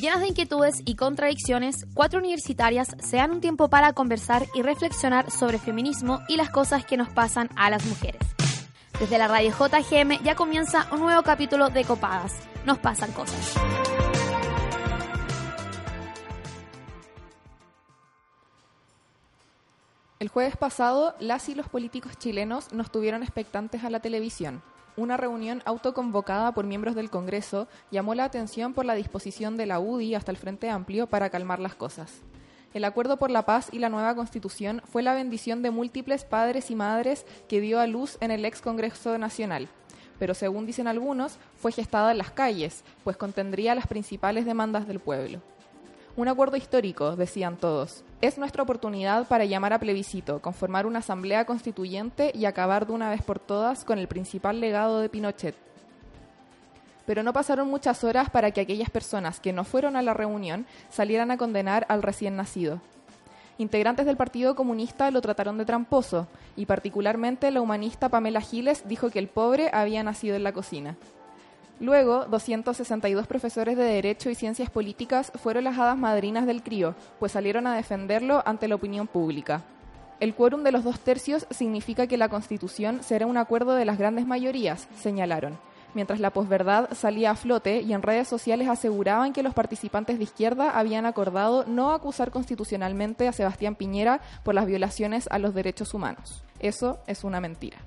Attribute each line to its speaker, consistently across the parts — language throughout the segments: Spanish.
Speaker 1: Llenas de inquietudes y contradicciones, cuatro universitarias se dan un tiempo para conversar y reflexionar sobre feminismo y las cosas que nos pasan a las mujeres. Desde la radio JGM ya comienza un nuevo capítulo de Copadas. Nos pasan cosas.
Speaker 2: El jueves pasado, las y los políticos chilenos nos tuvieron expectantes a la televisión. Una reunión autoconvocada por miembros del Congreso llamó la atención por la disposición de la UDI hasta el Frente Amplio para calmar las cosas. El acuerdo por la paz y la nueva constitución fue la bendición de múltiples padres y madres que dio a luz en el ex Congreso Nacional. Pero según dicen algunos, fue gestada en las calles, pues contendría las principales demandas del pueblo. Un acuerdo histórico, decían todos. Es nuestra oportunidad para llamar a plebiscito, conformar una asamblea constituyente y acabar de una vez por todas con el principal legado de Pinochet. Pero no pasaron muchas horas para que aquellas personas que no fueron a la reunión salieran a condenar al recién nacido. Integrantes del Partido Comunista lo trataron de tramposo, y particularmente la humanista Pamela Giles dijo que el pobre había nacido en la cocina. Luego, 262 profesores de Derecho y Ciencias Políticas fueron las hadas madrinas del crío, pues salieron a defenderlo ante la opinión pública. El quórum de los dos tercios significa que la Constitución será un acuerdo de las grandes mayorías, señalaron, mientras la posverdad salía a flote y en redes sociales aseguraban que los participantes de izquierda habían acordado no acusar constitucionalmente a Sebastián Piñera por las violaciones a los derechos humanos. Eso es una mentira.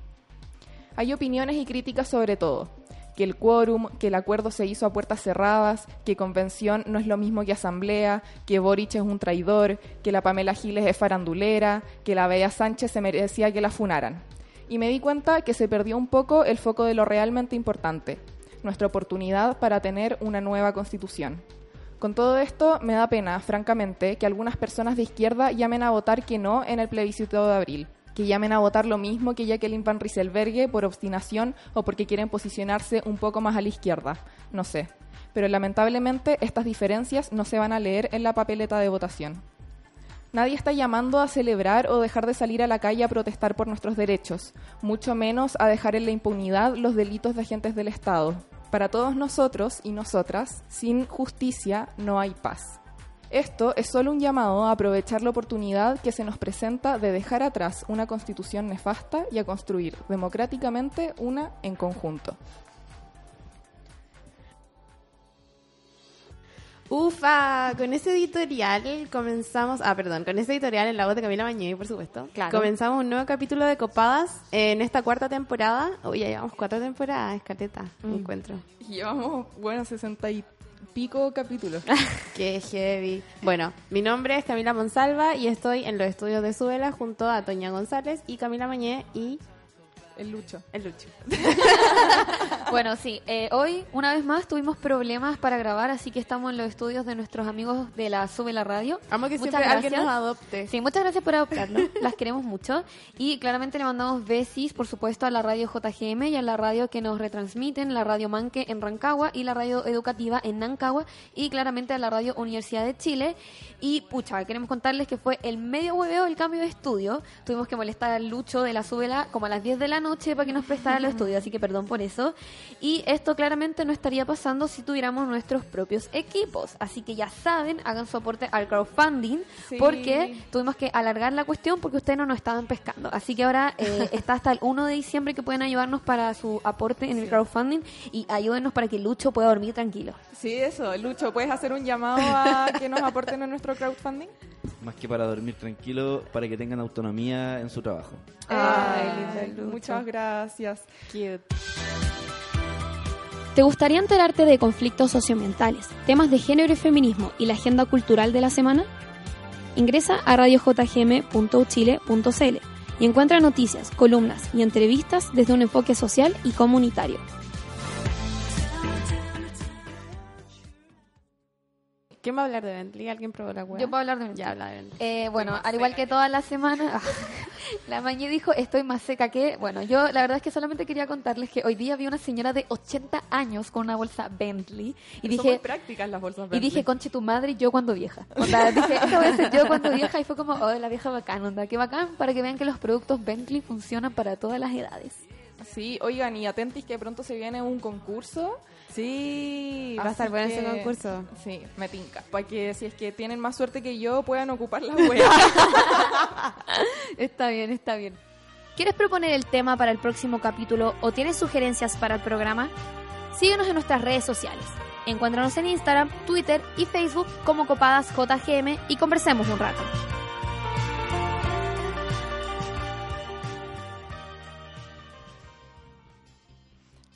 Speaker 2: Hay opiniones y críticas sobre todo que el quórum, que el acuerdo se hizo a puertas cerradas, que convención no es lo mismo que asamblea, que Boric es un traidor, que la Pamela Giles es farandulera, que la Bea Sánchez se merecía que la funaran. Y me di cuenta que se perdió un poco el foco de lo realmente importante, nuestra oportunidad para tener una nueva constitución. Con todo esto, me da pena, francamente, que algunas personas de izquierda llamen a votar que no en el plebiscito de abril que llamen a votar lo mismo que Jacqueline Van Rieselberghe por obstinación o porque quieren posicionarse un poco más a la izquierda. No sé. Pero lamentablemente estas diferencias no se van a leer en la papeleta de votación. Nadie está llamando a celebrar o dejar de salir a la calle a protestar por nuestros derechos, mucho menos a dejar en la impunidad los delitos de agentes del Estado. Para todos nosotros y nosotras, sin justicia no hay paz. Esto es solo un llamado a aprovechar la oportunidad que se nos presenta de dejar atrás una constitución nefasta y a construir democráticamente una en conjunto.
Speaker 3: Ufa, con ese editorial comenzamos, ah, perdón, con ese editorial en la voz de Camila Mañé, por supuesto. Comenzamos un nuevo capítulo de Copadas en esta cuarta temporada. Uy, ya llevamos cuatro temporadas, escateta, mm. encuentro.
Speaker 2: Llevamos, bueno, 60 y pico capítulo.
Speaker 3: Qué heavy. Bueno, mi nombre es Camila Monsalva y estoy en los estudios de Suela junto a Toña González y Camila Mañé y
Speaker 2: el Lucho.
Speaker 3: El Lucho.
Speaker 1: bueno, sí. Eh, hoy, una vez más, tuvimos problemas para grabar, así que estamos en los estudios de nuestros amigos de la Sube la Radio.
Speaker 3: Amo que muchas siempre alguien nos adopte.
Speaker 1: Sí, muchas gracias por adoptarnos. Las queremos mucho. Y claramente le mandamos besis, por supuesto, a la radio JGM y a la radio que nos retransmiten, la radio Manque en Rancagua y la radio educativa en Nancagua y claramente a la radio Universidad de Chile. Y, pucha, queremos contarles que fue el medio hueveo el cambio de estudio. Tuvimos que molestar al Lucho de la Súbela como a las 10 de la noche para que nos prestara los estudios, así que perdón por eso. Y esto claramente no estaría pasando si tuviéramos nuestros propios equipos. Así que ya saben, hagan su aporte al crowdfunding, porque tuvimos que alargar la cuestión porque ustedes no nos estaban pescando. Así que ahora eh, está hasta el 1 de diciembre que pueden ayudarnos para su aporte en el crowdfunding y ayúdenos para que Lucho pueda dormir tranquilo.
Speaker 2: Sí, eso, Lucho, ¿puedes hacer un llamado a que nos aporten en nuestro crowdfunding?
Speaker 4: Más que para dormir tranquilo, para que tengan autonomía en su trabajo.
Speaker 2: Ay, muchas gracias.
Speaker 3: Cute.
Speaker 1: ¿Te gustaría enterarte de conflictos socioambientales, temas de género y feminismo y la agenda cultural de la semana? Ingresa a radiojgm.uchile.cl y encuentra noticias, columnas y entrevistas desde un enfoque social y comunitario.
Speaker 3: ¿Quién va a hablar de Bentley? ¿Alguien probó la web?
Speaker 1: Yo puedo hablar de
Speaker 3: Bentley. Ya habla de Bentley.
Speaker 1: Eh, bueno, al igual que toda la semana, la mañana dijo, estoy más seca que... Bueno, yo la verdad es que solamente quería contarles que hoy día vi una señora de 80 años con una bolsa Bentley. Y dije...
Speaker 2: Son prácticas las bolsas Bentley.
Speaker 1: Y dije, conche tu madre, yo cuando vieja. Onda, dije, esta voy a ser yo cuando vieja. Y fue como, oh, la vieja bacán, onda, qué bacán, para que vean que los productos Bentley funcionan para todas las edades.
Speaker 2: Sí, oigan, y atentis que pronto se viene un concurso
Speaker 3: Sí, va a estar bueno ese concurso.
Speaker 2: Sí, me tinca. Para que si es que tienen más suerte que yo, puedan ocupar las weas.
Speaker 1: Está bien, está bien.
Speaker 5: ¿Quieres proponer el tema para el próximo capítulo o tienes sugerencias para el programa? Síguenos en nuestras redes sociales. Encuéntranos en Instagram, Twitter y Facebook como Copadas JGM y conversemos un rato.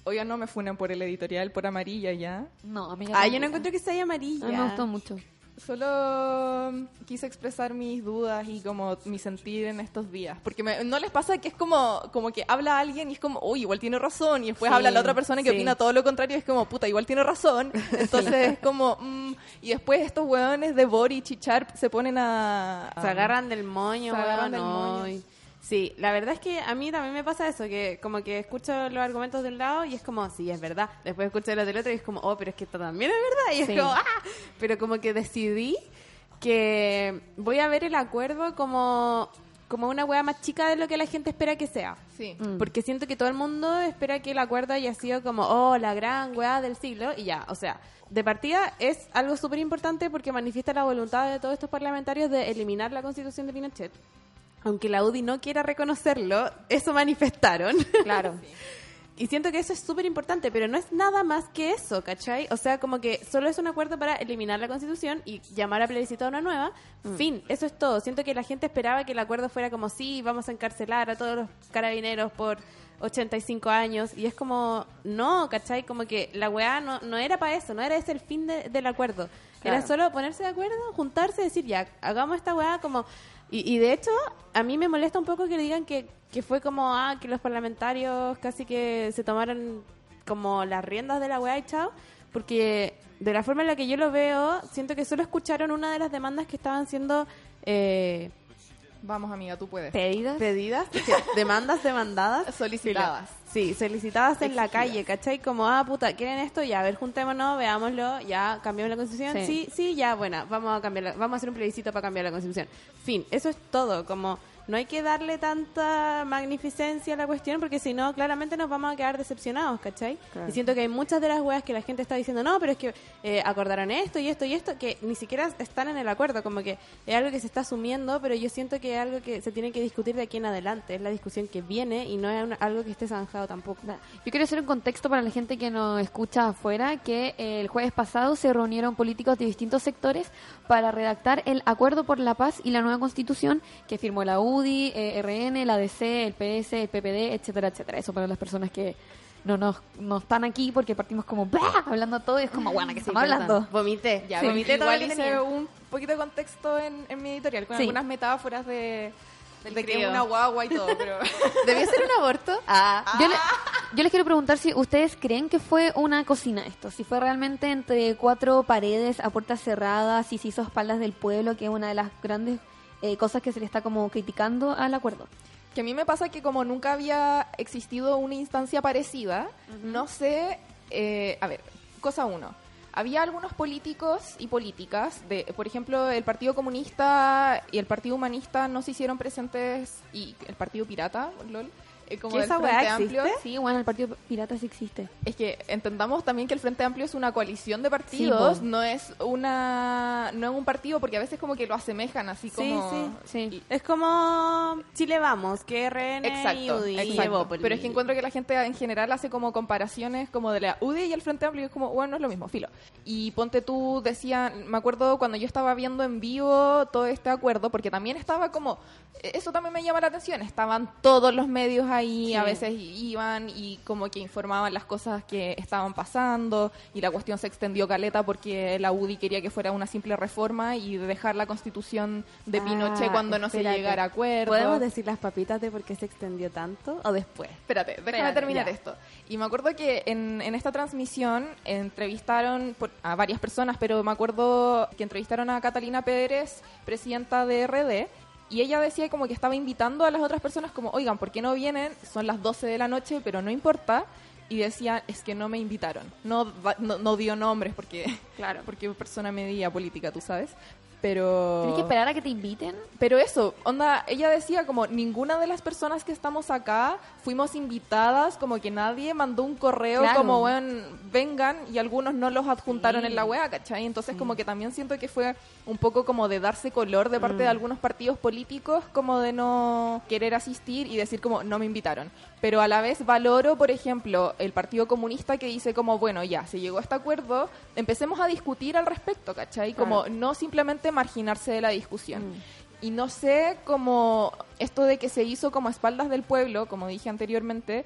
Speaker 2: Oigan, no me funen por el editorial, por amarilla ya.
Speaker 1: No, amiga.
Speaker 3: Ah, yo no encuentro que sea amarilla.
Speaker 1: Me gustó mucho.
Speaker 2: Solo mm, quise expresar mis dudas y como mi sentir en estos días. Porque me- no les pasa que es como, como que habla alguien y es como, uy, igual tiene razón. Y después
Speaker 3: Sí,
Speaker 2: habla la otra persona que
Speaker 3: sí.
Speaker 2: opina todo lo contrario y es como, puta, igual tiene razón. Entonces es como, mm, y después estos hueones de Boric y Sharp se ponen a...
Speaker 3: Se agarran del moño,
Speaker 2: Se agarran del moño.
Speaker 3: ay. Sí, la verdad es que a mí también me pasa eso, que como que escucho los argumentos de un lado y es como, sí, es verdad. Después escucho los del otro y es como, oh, pero es que esto también es verdad. Y es
Speaker 1: Sí.
Speaker 3: como, ah. Pero como que decidí que voy a ver el acuerdo como, como una wea más chica de lo que la gente espera que sea.
Speaker 2: Sí.
Speaker 1: Mm.
Speaker 3: Porque siento que todo el mundo espera que el acuerdo haya sido como, oh, la gran weá del siglo, y ya, o sea, de partida es algo súper importante porque manifiesta la voluntad de todos estos parlamentarios de eliminar la constitución de Pinochet. Aunque la UDI no quiera reconocerlo, eso manifestaron.
Speaker 1: Claro.
Speaker 3: Y siento que eso es súper importante, pero no es nada más que eso, ¿cachai? O sea, como que solo es un acuerdo para eliminar la constitución y llamar a plebiscito a una nueva. Fin, eso es todo. Siento que la gente esperaba que el acuerdo fuera como, sí, vamos a encarcelar a todos los carabineros por 85 años. Y es como, no, ¿cachai? Como que la weá no, no era para eso, no era ese el fin de- del acuerdo. Era solo ponerse de acuerdo, juntarse, decir, ya, hagamos esta weá como... Y, y de hecho, a mí me molesta un poco que digan que, que fue como, ah, que los parlamentarios casi que se tomaron como las riendas de la weá y chao, porque de la forma en la que yo lo veo, siento que solo escucharon una de las demandas que estaban siendo eh,
Speaker 2: Vamos, amiga, tú puedes.
Speaker 1: ¿Pedidas?
Speaker 3: pedidas, demandas demandadas.
Speaker 2: Solicitadas.
Speaker 3: Sí, solicitadas en la calle, ¿cachai? Como, ah, puta, ¿quieren esto? Ya, a ver, juntémonos, veámoslo, ya, cambiamos la constitución.
Speaker 1: Sí.
Speaker 3: Sí, sí, ya, bueno, vamos a cambiar, vamos a hacer un plebiscito para cambiar la constitución. Fin, eso es todo, como no hay que darle tanta magnificencia a la cuestión porque si no, claramente nos vamos a quedar decepcionados, ¿cachai?
Speaker 1: Claro.
Speaker 3: Y siento que hay muchas de las weas que la gente está diciendo, no, pero es que eh, acordaron esto y esto y esto, que ni siquiera están en el acuerdo, como que es algo que se está asumiendo, pero yo siento que es algo que se tiene que discutir de aquí en adelante, es la discusión que viene y no es una- algo que esté zanjado tampoco.
Speaker 1: Yo quiero hacer un contexto para la gente que nos escucha afuera, que eh, el jueves pasado se reunieron políticos de distintos sectores para redactar el Acuerdo por la Paz y la nueva Constitución que firmó la UDI, eh, RN, la DC, el PS, el PPD, etcétera, etcétera. Eso para las personas que no nos no están aquí porque partimos como ¡blah! hablando todo y es como, bueno, que
Speaker 3: Sí,
Speaker 1: estamos
Speaker 3: perdón.
Speaker 1: hablando?
Speaker 3: Vomité.
Speaker 2: Ya,
Speaker 3: Sí,
Speaker 2: igual
Speaker 3: vomité que
Speaker 2: hice
Speaker 3: tenía.
Speaker 2: un poquito de contexto en, en mi editorial, con
Speaker 1: Sí.
Speaker 2: algunas metáforas de, de que
Speaker 3: crío.
Speaker 2: es una guagua y todo, pero...
Speaker 3: ¿Debió ser un aborto? Ah.
Speaker 1: Yo, le- yo les quiero preguntar si ustedes creen que fue una cocina esto, si fue realmente entre cuatro paredes a puertas cerradas y se hizo espaldas del pueblo, que es una de las grandes eh, cosas que se le está como criticando al acuerdo.
Speaker 2: Que a mí me pasa que como nunca había existido una instancia parecida, no sé, eh, a ver, cosa uno. Había algunos políticos y políticas, de, por ejemplo, el Partido Comunista y el Partido Humanista no se hicieron presentes, y el Partido Pirata, lol, eh, como
Speaker 3: ¿Que
Speaker 2: del
Speaker 3: esa
Speaker 2: Frente Amplio.
Speaker 3: existe?
Speaker 1: Sí, bueno, el Partido Pirata sí existe.
Speaker 2: Es que entendamos también que el Frente Amplio es una coalición de partidos,
Speaker 1: po.
Speaker 2: no es una no es un partido porque a veces como que lo asemejan así
Speaker 3: Sí,
Speaker 2: como
Speaker 3: sí,
Speaker 1: Sí.
Speaker 3: Es como Chile Vamos, que RN y
Speaker 2: Exacto,
Speaker 3: UDI
Speaker 2: exacto.
Speaker 3: Evópolis.
Speaker 2: Pero es que encuentro que la gente en general hace como comparaciones como de la UDI y el Frente Amplio y es como, bueno, no es lo mismo, filo. Y ponte tú, decía, me acuerdo cuando yo estaba viendo en vivo todo este acuerdo, porque también estaba como, eso también me llama la atención, estaban todos los medios ahí, a veces iban y como que informaban las cosas que estaban pasando y la cuestión se extendió caleta porque la UDI quería que fuera una simple reforma y dejar la constitución de Pinochet
Speaker 3: Ah,
Speaker 2: cuando no se llegara a acuerdo.
Speaker 3: ¿Podemos decir las papitas de por qué se extendió tanto o después?
Speaker 2: Espérate, déjame
Speaker 3: Espérate,
Speaker 2: terminar
Speaker 3: ya.
Speaker 2: esto. Y me acuerdo que en, en esta transmisión entrevistaron por- a varias personas, pero me acuerdo que entrevistaron a Catalina Pérez, presidenta de RD, y ella decía como que estaba invitando a las otras personas como, oigan, ¿por qué no vienen? Son las 12 de la noche, pero no importa. Y decía, es que no me invitaron. No, no, no dio nombres porque, claro, porque es persona media política, tú sabes. Pero...
Speaker 1: ¿Tienes que esperar a que te inviten?
Speaker 2: Pero eso, onda, ella decía como ninguna de las personas que estamos acá fuimos invitadas, como que nadie mandó un correo
Speaker 1: Claro.
Speaker 2: como, bueno, vengan y algunos no los adjuntaron en la wea, ¿cachai? Entonces como que también siento que fue un poco como de darse color de parte de algunos partidos políticos, como de no querer asistir y decir como, no me invitaron. Pero a la vez valoro, por ejemplo, el Partido Comunista que dice como, bueno, ya, se llegó a este acuerdo, empecemos a discutir al respecto, ¿cachai? Como no simplemente marginarse de la discusión. Y no sé cómo esto de que se hizo como a espaldas del pueblo, como dije anteriormente,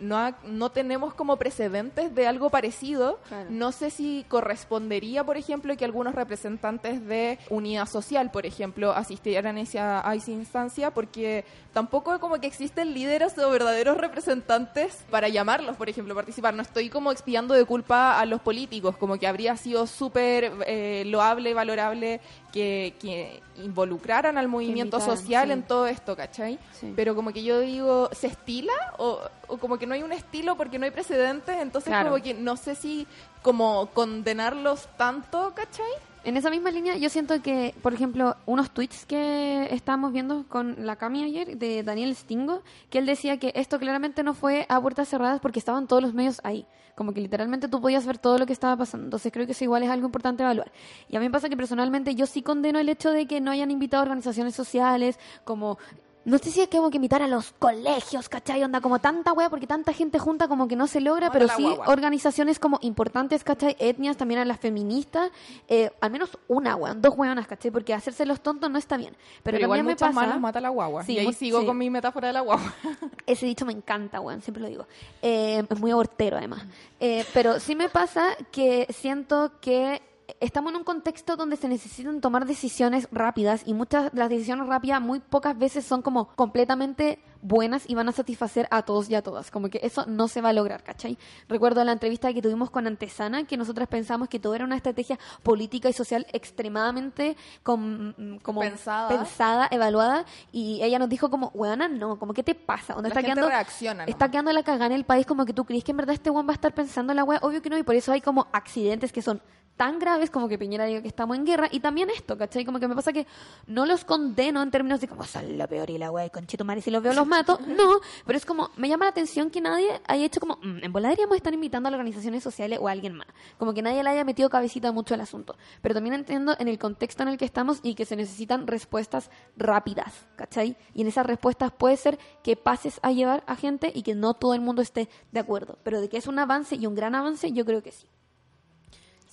Speaker 2: no, ha- no tenemos como precedentes de algo parecido.
Speaker 1: Claro.
Speaker 2: No sé si correspondería, por ejemplo, que algunos representantes de Unidad Social, por ejemplo, asistieran a esa, a esa instancia, porque tampoco como que existen líderes o verdaderos representantes para llamarlos, por ejemplo, a participar. No estoy como expiando de culpa a los políticos, como que habría sido súper eh, loable, valorable que, que involucraran al movimiento social
Speaker 1: sí.
Speaker 2: en todo esto, ¿cachai?
Speaker 1: Sí.
Speaker 2: Pero como que yo digo, ¿se estila? O, o como que no hay un estilo porque no hay precedentes, entonces
Speaker 1: Claro.
Speaker 2: como que no sé si como condenarlos tanto, ¿cachai?
Speaker 1: En esa misma línea, yo siento que, por ejemplo, unos tweets que estábamos viendo con la Cami ayer de Daniel Stingo, que él decía que esto claramente no fue a puertas cerradas porque estaban todos los medios ahí. Como que literalmente tú podías ver todo lo que estaba pasando. Entonces creo que eso igual es algo importante evaluar. Y a mí me pasa que personalmente yo sí condeno el hecho de que no hayan invitado a organizaciones sociales, como no sé si es que como que invitar a los colegios, ¿cachai? Onda como tanta wea, porque tanta gente junta como que no se logra, pero sí
Speaker 2: guagua.
Speaker 1: organizaciones como importantes, ¿cachai? Etnias, también a las feministas, eh, al menos una weón, dos weonas, ¿cachai? Porque hacerse los tontos no está bien. Pero,
Speaker 2: igual
Speaker 1: también me
Speaker 2: muchas
Speaker 1: pasa,
Speaker 2: manos mata la guagua.
Speaker 1: Sí,
Speaker 2: y ahí sigo
Speaker 1: sí.
Speaker 2: con mi metáfora de la guagua.
Speaker 1: ese dicho me encanta, weón, siempre lo digo. Eh, es muy abortero, además. Eh, pero sí me pasa que siento que estamos en un contexto donde se necesitan tomar decisiones rápidas y muchas de las decisiones rápidas muy pocas veces son como completamente buenas y van a satisfacer a todos y a todas. Como que eso no se va a lograr, ¿cachai? Recuerdo la entrevista que tuvimos con Antesana, que nosotras pensamos que todo era una estrategia política y social extremadamente com- como
Speaker 2: Pensada.
Speaker 1: pensada, evaluada, y ella nos dijo como, weona, no, como, ¿qué te pasa? Onda
Speaker 2: La
Speaker 1: está quedando,
Speaker 2: reacciona
Speaker 1: está quedando la cagada en el país como que tú crees que en verdad este weón va a estar pensando en la wea, obvio que no, y por eso hay como accidentes que son tan graves como que Piñera diga que estamos en guerra, y también esto, ¿cachai? Como que me pasa que no los condeno en términos de como son lo peor y la wea, y conchetumare, si los veo los mato, no, pero es como, me llama la atención que nadie haya hecho como, "Mm, en volar estar invitando a las organizaciones sociales o a alguien más, como que nadie le haya metido cabecita mucho al asunto, pero también entiendo en el contexto en el que estamos y que se necesitan respuestas rápidas, ¿cachai? Y en esas respuestas puede ser que pases a llevar a gente y que no todo el mundo esté de acuerdo, pero de que es un avance y un gran avance, yo creo que sí.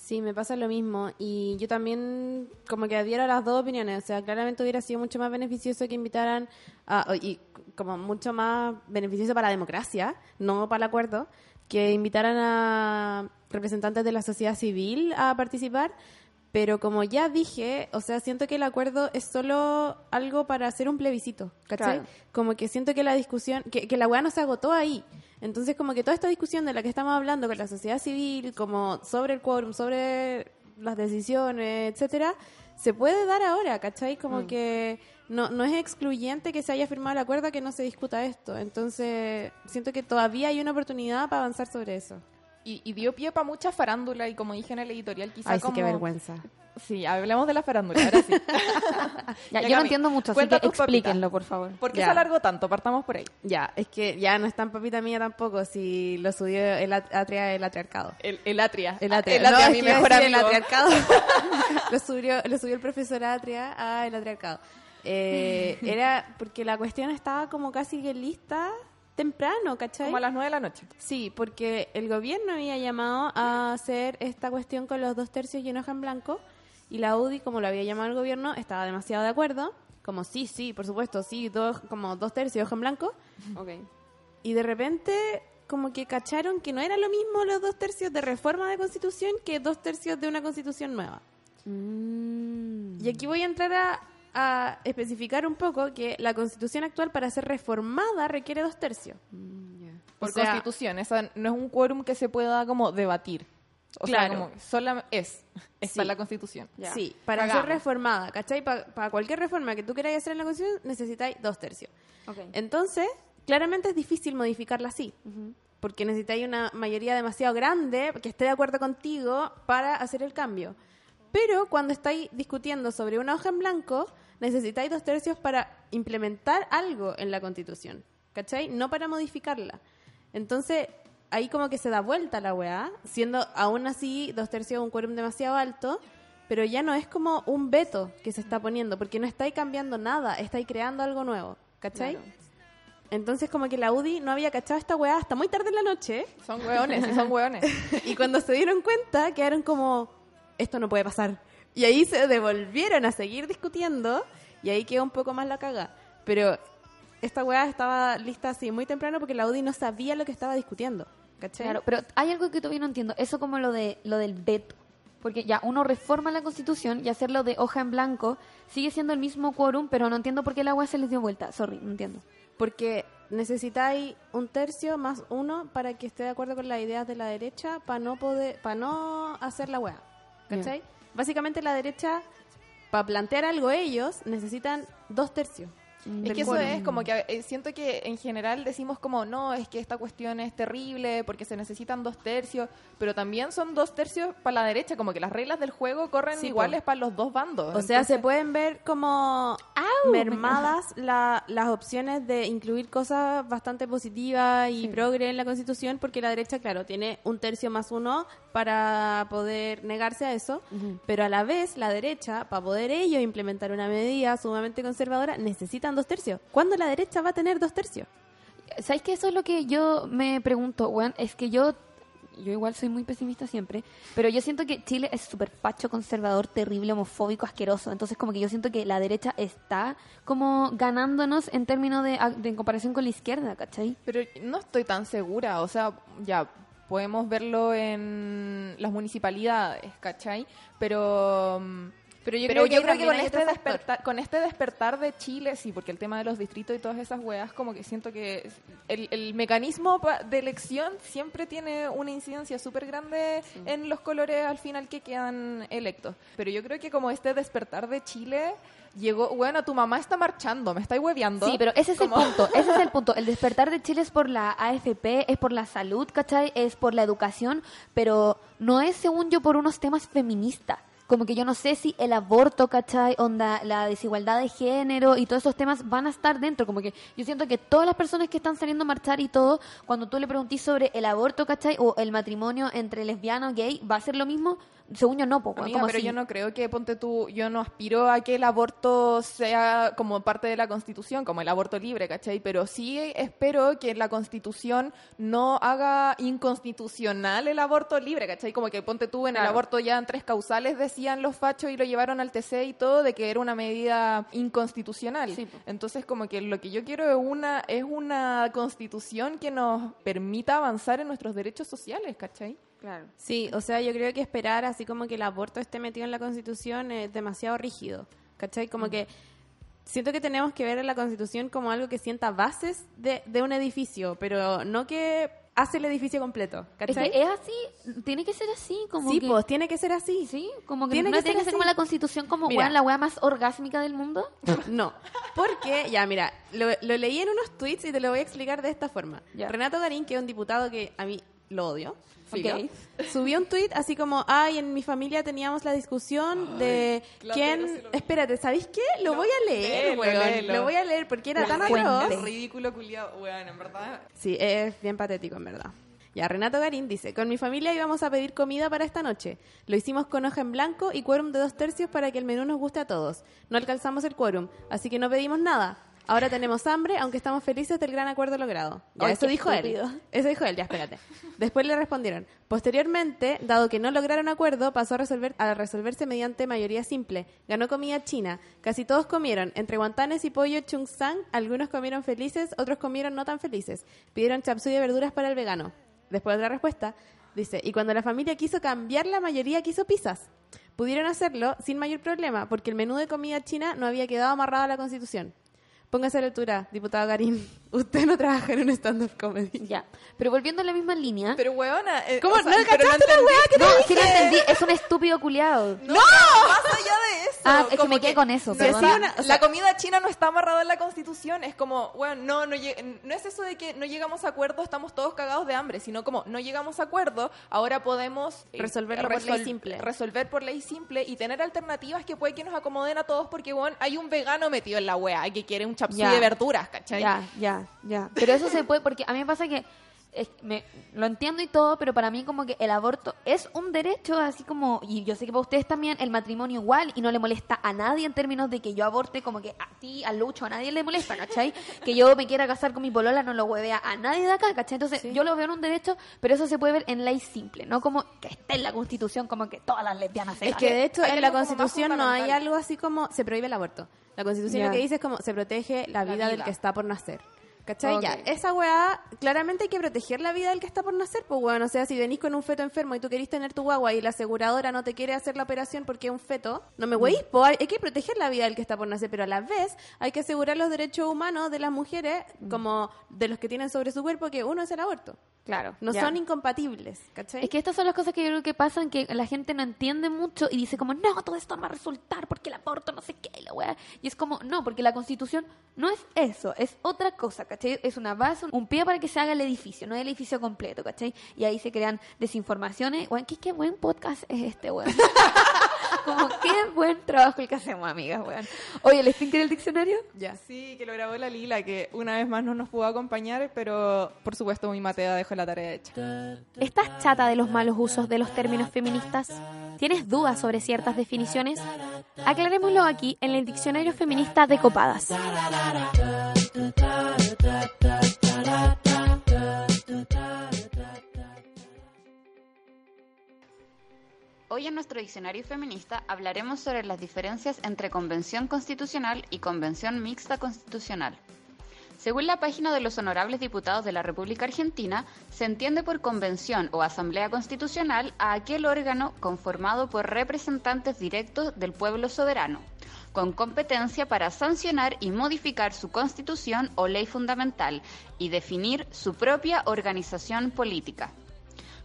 Speaker 3: Sí, me pasa lo mismo. Y yo también como que adhiero a las dos opiniones. O sea, claramente hubiera sido mucho más beneficioso que invitaran, a, y como mucho más beneficioso para la democracia, no para el acuerdo, que invitaran a representantes de la sociedad civil a participar. Pero como ya dije, o sea, siento que el acuerdo es solo algo para hacer un plebiscito, ¿cachai?
Speaker 1: Claro.
Speaker 3: Como que siento que la discusión, que, que la weá no se agotó ahí. Entonces, como que toda esta discusión de la que estamos hablando con la sociedad civil, como sobre el quórum, sobre las decisiones, etcétera, se puede dar ahora, ¿cachai? Como que no, no es excluyente que se haya firmado el acuerdo que no se discuta esto. Entonces, siento que todavía hay una oportunidad para avanzar sobre eso.
Speaker 2: Y, y dio pie para mucha farándula y como dije en el editorial, quizá
Speaker 3: Ay, sí,
Speaker 2: como...
Speaker 3: qué vergüenza.
Speaker 2: Sí, hablemos de la farándula, ahora sí.
Speaker 1: Ya,
Speaker 2: Ya,
Speaker 1: yo no entiendo mucho, así que explíquenlo, por favor.
Speaker 2: ¿Por qué
Speaker 3: Ya.
Speaker 2: se alargó tanto? Partamos por ahí.
Speaker 3: Ya, es que ya no es tan papita mía tampoco si lo subió el at- atria el atriarcado.
Speaker 2: El, el Atria.
Speaker 3: El Atria.
Speaker 2: El Atria,
Speaker 3: No, es
Speaker 2: mi mejor amigo.
Speaker 3: El atriarcado. lo, subió, lo subió el profesor Atria a el atriarcado. Eh, era porque la cuestión estaba como casi que lista temprano, ¿cachai?
Speaker 2: Como a las nueve de la noche.
Speaker 3: Sí, porque el gobierno había llamado a hacer esta cuestión con los dos tercios y una hoja en blanco y la UDI, como lo había llamado el gobierno, estaba demasiado de acuerdo. Como sí, sí, por supuesto, sí, dos, como dos tercios y hoja en blanco. Y de repente, como que cacharon que no era lo mismo los dos tercios de reforma de constitución que dos tercios de una constitución nueva.
Speaker 1: Mm.
Speaker 3: Y aquí voy a entrar a, a especificar un poco que la constitución actual para ser reformada requiere dos tercios.
Speaker 2: Por
Speaker 3: O sea-
Speaker 2: constitución. Esa no es un quórum que se pueda como debatir. O
Speaker 3: Claro.
Speaker 2: sea, como sola es. Está
Speaker 3: Sí.
Speaker 2: la constitución.
Speaker 3: Sí, para
Speaker 2: Hagamos.
Speaker 3: ser reformada, ¿cachai? Para cualquier reforma que tú queráis hacer en la constitución necesitáis dos tercios. Entonces, claramente es difícil modificarla así. Porque necesitáis una mayoría demasiado grande que esté de acuerdo contigo para hacer el cambio. Pero cuando estáis discutiendo sobre una hoja en blanco, necesitáis dos tercios para implementar algo en la Constitución. ¿Cachai? No para modificarla. Entonces, ahí como que se da vuelta la weá, siendo aún así dos tercios un quórum demasiado alto, pero ya no es como un veto que se está poniendo, porque no estáis cambiando nada, estáis creando algo nuevo. ¿Cachai?
Speaker 1: Claro.
Speaker 3: Entonces como que la UDI no había cachado esta weá hasta muy tarde en la noche.
Speaker 2: Son hueones, sí son hueones.
Speaker 3: Y cuando se dieron cuenta, quedaron como, esto no puede pasar. Y ahí se devolvieron a seguir discutiendo y ahí quedó un poco más la caga. Pero esta weá estaba lista así muy temprano porque la UDI no sabía lo que estaba discutiendo. ¿Cachai?
Speaker 1: Claro, pero hay algo que todavía no entiendo. Eso como lo de lo del veto. Porque ya uno reforma la constitución y hacerlo de hoja en blanco sigue siendo el mismo quórum, pero no entiendo por qué la agua se les dio vuelta. Sorry, no entiendo.
Speaker 3: Porque necesitáis un tercio más uno para que esté de acuerdo con las ideas de la derecha para no poder, para no hacer la weá. ¿Cachai? Básicamente la derecha, para plantear algo ellos, necesitan dos tercios.
Speaker 2: Es que eso es como que eh, siento que en general decimos como no, es que esta cuestión es terrible porque se necesitan dos tercios, pero también son dos tercios para la derecha, como que las reglas del juego corren
Speaker 3: Sí,
Speaker 2: iguales para los dos bandos.
Speaker 3: O sea, se pueden ver como mermadas la- las opciones de incluir cosas bastante positivas y progre en la Constitución, porque la derecha, claro, tiene un tercio más uno para poder negarse a eso, pero a la vez la derecha, para poder ellos implementar una medida sumamente conservadora, necesitan dos tercios. ¿Cuándo la derecha va a tener dos tercios?
Speaker 1: ¿Sabes qué? Eso es lo que yo me pregunto, weón. Es que yo, yo igual soy muy pesimista siempre, pero yo siento que Chile es súper facho, conservador, terrible, homofóbico, asqueroso. Entonces como que yo siento que la derecha está como ganándonos en términos de, de en comparación con la izquierda, ¿cachai?
Speaker 2: Pero no estoy tan segura, o sea, ya podemos verlo en las municipalidades, ¿cachai? Pero... mm,
Speaker 3: Pero yo
Speaker 2: Pero
Speaker 3: creo que,
Speaker 2: creo con este, despertar, con este despertar de Chile, sí, porque el tema de los distritos y todas esas weas, como que siento que el, el mecanismo de elección siempre tiene una incidencia súper grande en los colores al final que quedan electos. Pero yo creo que como este despertar de Chile llegó, bueno, tu mamá está marchando, me estáis hueveando.
Speaker 1: Sí, pero ese es
Speaker 2: Como-
Speaker 1: el punto, ese es el punto. El despertar de Chile es por la AFP, es por la salud, ¿cachai? Es por la educación, pero no es, según yo, por unos temas feministas. Como que yo no sé si el aborto, ¿cachai? Onda, la desigualdad de género y todos esos temas van a estar dentro. Como que yo siento que todas las personas que están saliendo a marchar y todo, cuando tú le preguntís sobre el aborto, ¿cachai? O el matrimonio entre lesbianos, gay, ¿va a ser lo mismo? Según yo no, po, weón,
Speaker 2: Amiga,
Speaker 1: como
Speaker 2: pero yo no creo que, ponte tú, yo no aspiro a que el aborto sea como parte de la Constitución, como el aborto libre, ¿cachai? Pero sí espero que la Constitución no haga inconstitucional el aborto libre, ¿cachai? Como que, ponte tú, en el aborto ya en tres causales decían los fachos y lo llevaron al TC y todo, de que era una medida inconstitucional.
Speaker 1: Sí.
Speaker 2: Entonces, como que lo que yo quiero es una, es una Constitución que nos permita avanzar en nuestros derechos sociales, ¿cachai?
Speaker 1: Claro.
Speaker 3: Sí, o sea, yo creo que esperar así como que el aborto esté metido en la Constitución es demasiado rígido, ¿cachai? Como que siento que tenemos que ver a la Constitución como algo que sienta bases de, de un edificio, pero no que hace el edificio completo,
Speaker 1: Es
Speaker 3: ¿cachai?
Speaker 1: que es así, tiene que ser así, como
Speaker 3: sí,
Speaker 1: que...
Speaker 3: pues tiene que ser así.
Speaker 1: Sí, como que
Speaker 3: Tiene
Speaker 1: no
Speaker 3: que
Speaker 1: tiene
Speaker 3: ser
Speaker 1: que ser como la constitución, como
Speaker 3: Mira.
Speaker 1: weón, la más orgásmica del mundo.
Speaker 3: No, porque, ya mira, lo, lo leí en unos tweets y te lo voy a explicar de esta forma.
Speaker 1: Ya.
Speaker 3: Renato Garín, que es un diputado que a mí lo odio, filo,
Speaker 1: Ok.
Speaker 3: subió un tweet así como, ay, en mi familia teníamos la discusión de
Speaker 2: claro,
Speaker 3: quién...
Speaker 2: lo-
Speaker 3: Espérate, ¿sabéis qué? Lo voy a leer,
Speaker 2: léelo,
Speaker 3: weón.
Speaker 2: léelo.
Speaker 3: Lo voy a leer porque era
Speaker 1: La
Speaker 3: tan atroz.
Speaker 2: ridículo culiado, weón, en verdad.
Speaker 3: Sí, es bien patético, en verdad. Ya, Renato Garín dice, con mi familia íbamos a pedir comida para esta noche. Lo hicimos con hoja en blanco y quórum de dos tercios para que el menú nos guste a todos. No alcanzamos el quórum, así que no pedimos nada. Ahora tenemos hambre, aunque estamos felices del gran acuerdo logrado. Ya,
Speaker 1: Ay,
Speaker 3: eso dijo
Speaker 1: estúpido.
Speaker 3: él. Eso dijo él, ya espérate. Después le respondieron. Posteriormente, dado que no lograron acuerdo, pasó a, resolver, a resolverse mediante mayoría simple. Ganó comida china. Casi todos comieron. Entre guantanes y pollo chung sang, algunos comieron felices, otros comieron no tan felices. Pidieron chapsui de verduras para el vegano. Después de la respuesta, dice, y cuando la familia quiso cambiar, la mayoría quiso pizzas. Pudieron hacerlo sin mayor problema, porque el menú de comida china no había quedado amarrado a la Constitución. Póngase a la altura, diputado Garín. Usted no trabaja en un stand-up comedy.
Speaker 1: Ya. Pero volviendo a la misma línea.
Speaker 2: Pero, weona. eh,
Speaker 3: ¿Cómo?
Speaker 2: o sea,
Speaker 3: ¿No cachaste la
Speaker 2: entendí.
Speaker 3: weá que
Speaker 1: no, sí lo entendí, es un estúpido culiado.
Speaker 2: No, más allá de eso.
Speaker 5: Ah, es que me quedé con eso,
Speaker 2: no,
Speaker 5: perdón.
Speaker 2: sí,
Speaker 3: Sí, una- o
Speaker 2: la comida china no está amarrada en la constitución. Es como, bueno, no, no, lle- no es eso de que no llegamos a acuerdo, estamos todos cagados de hambre, sino como no llegamos a acuerdo, ahora podemos eh,
Speaker 3: Resolverlo por ley simple.
Speaker 2: Resolver por ley simple y tener alternativas que puede que nos acomoden a todos, porque bueno, hay un vegano metido en la wea que quiere un chapsui
Speaker 1: Ya.
Speaker 2: de verduras, ¿cachai?
Speaker 1: Ya, ya, ya. Pero eso se puede, porque a mí me pasa que es- me, lo entiendo y todo, pero para mí como que el aborto es un derecho, así como, y yo sé que para ustedes también, el matrimonio igual, y no le molesta a nadie en términos de que yo aborte, como que a ti, al Lucho, a nadie le molesta, ¿cachai? Que yo me quiera casar con mi polola no lo huevea a nadie de acá, ¿cachai? Entonces yo lo veo en un derecho, pero eso se puede ver en ley simple, no como que esté en la constitución como que todas las lesbianas se
Speaker 3: Es que de hecho en la Constitución no hay algo así como se prohíbe el aborto. La Constitución lo que dice es como se protege la
Speaker 2: La
Speaker 3: vida, del que está por nacer. ¿Cachai? Ya, esa weá, claramente hay que proteger la vida del que está por nacer, pues bueno, o sea, si venís con un feto enfermo y tú querís tener tu guagua y la aseguradora no te quiere hacer la operación porque es un feto, no me weís, pues hay, que proteger la vida del que está por nacer, pero a la vez hay que asegurar los derechos humanos de las mujeres, como de los que tienen sobre su cuerpo, que uno es el aborto.
Speaker 1: Claro.
Speaker 3: No
Speaker 1: ya.
Speaker 3: son incompatibles, ¿cachai?
Speaker 1: Es que estas son las cosas que yo creo que pasan, que la gente no entiende mucho y dice como, no, todo esto no va a resultar porque el aborto no sé qué, y la weá. Y es como, no, porque la constitución no es eso, es otra cosa, ¿cachai? Es una base, un pie para que se haga el edificio, no el edificio completo, ¿cachai? Y ahí se crean desinformaciones. Weón, ¿qué, qué buen podcast es este, weón. como, qué buen trabajo el que hacemos, amigas, weón. Oye, ¿les pinté el diccionario?
Speaker 3: Ya.
Speaker 2: Sí, que lo grabó la Lila, que una vez más no nos pudo acompañar, pero por supuesto mi Matea dejó la tarea hecha.
Speaker 5: ¿Estás chata de los malos usos de los términos feministas? ¿Tienes dudas sobre ciertas definiciones? Aclarémoslo aquí en el Diccionario Feminista de Copadas.
Speaker 6: Hoy en nuestro diccionario feminista hablaremos sobre las diferencias entre convención constitucional y convención mixta constitucional. Según la página de los honorables diputados de la República Argentina, se entiende por convención o asamblea constitucional a aquel órgano conformado por representantes directos del pueblo soberano, con competencia para sancionar y modificar su constitución o ley fundamental y definir su propia organización política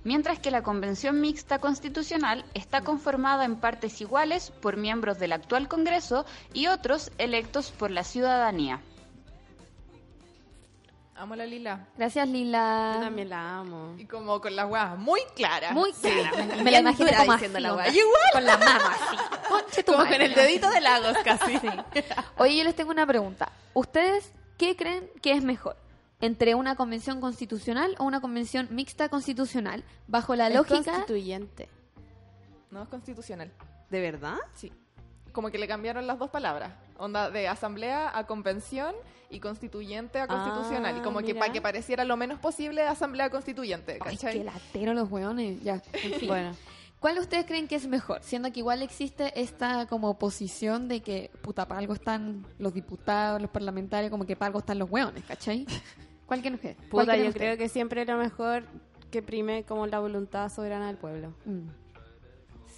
Speaker 6: mientras que la Convención Mixta Constitucional está conformada en partes iguales por miembros del actual Congreso y otros electos por la ciudadanía.
Speaker 2: Amo la Lila.
Speaker 1: Gracias,
Speaker 3: Yo
Speaker 1: Lila.
Speaker 3: también la amo.
Speaker 2: Y como con las weas muy claras.
Speaker 1: Muy clara. Me la
Speaker 3: dura
Speaker 1: como
Speaker 3: diciendo
Speaker 1: así,
Speaker 3: la
Speaker 1: ¿no?
Speaker 3: weá.
Speaker 1: Con la mano así.
Speaker 3: Como
Speaker 1: madre.
Speaker 3: con el dedito de Lagos casi.
Speaker 1: Oye, yo les tengo una pregunta. ¿Ustedes qué creen que es mejor? ¿Entre una convención constitucional o una convención mixta constitucional? Bajo la
Speaker 3: Es
Speaker 1: lógica...
Speaker 3: constituyente.
Speaker 2: No es constitucional.
Speaker 3: ¿De verdad?
Speaker 2: Sí. Como que le cambiaron las dos palabras. Onda de asamblea a convención y constituyente a constitucional. y como que para que pareciera lo menos posible asamblea constituyente.
Speaker 1: Ay,
Speaker 2: ¿cachai?
Speaker 1: qué latero los hueones. Ya, en fin.
Speaker 3: Bueno.
Speaker 1: ¿Cuál ustedes creen que es mejor? Siendo que igual existe esta como posición de que, puta, para algo están los diputados, los parlamentarios, como que para algo están los hueones, ¿cachai? ¿Cuál creen ustedes? ¿Cuál
Speaker 3: Puta, yo creo que siempre lo mejor que prime como la voluntad soberana del pueblo.
Speaker 1: Mm.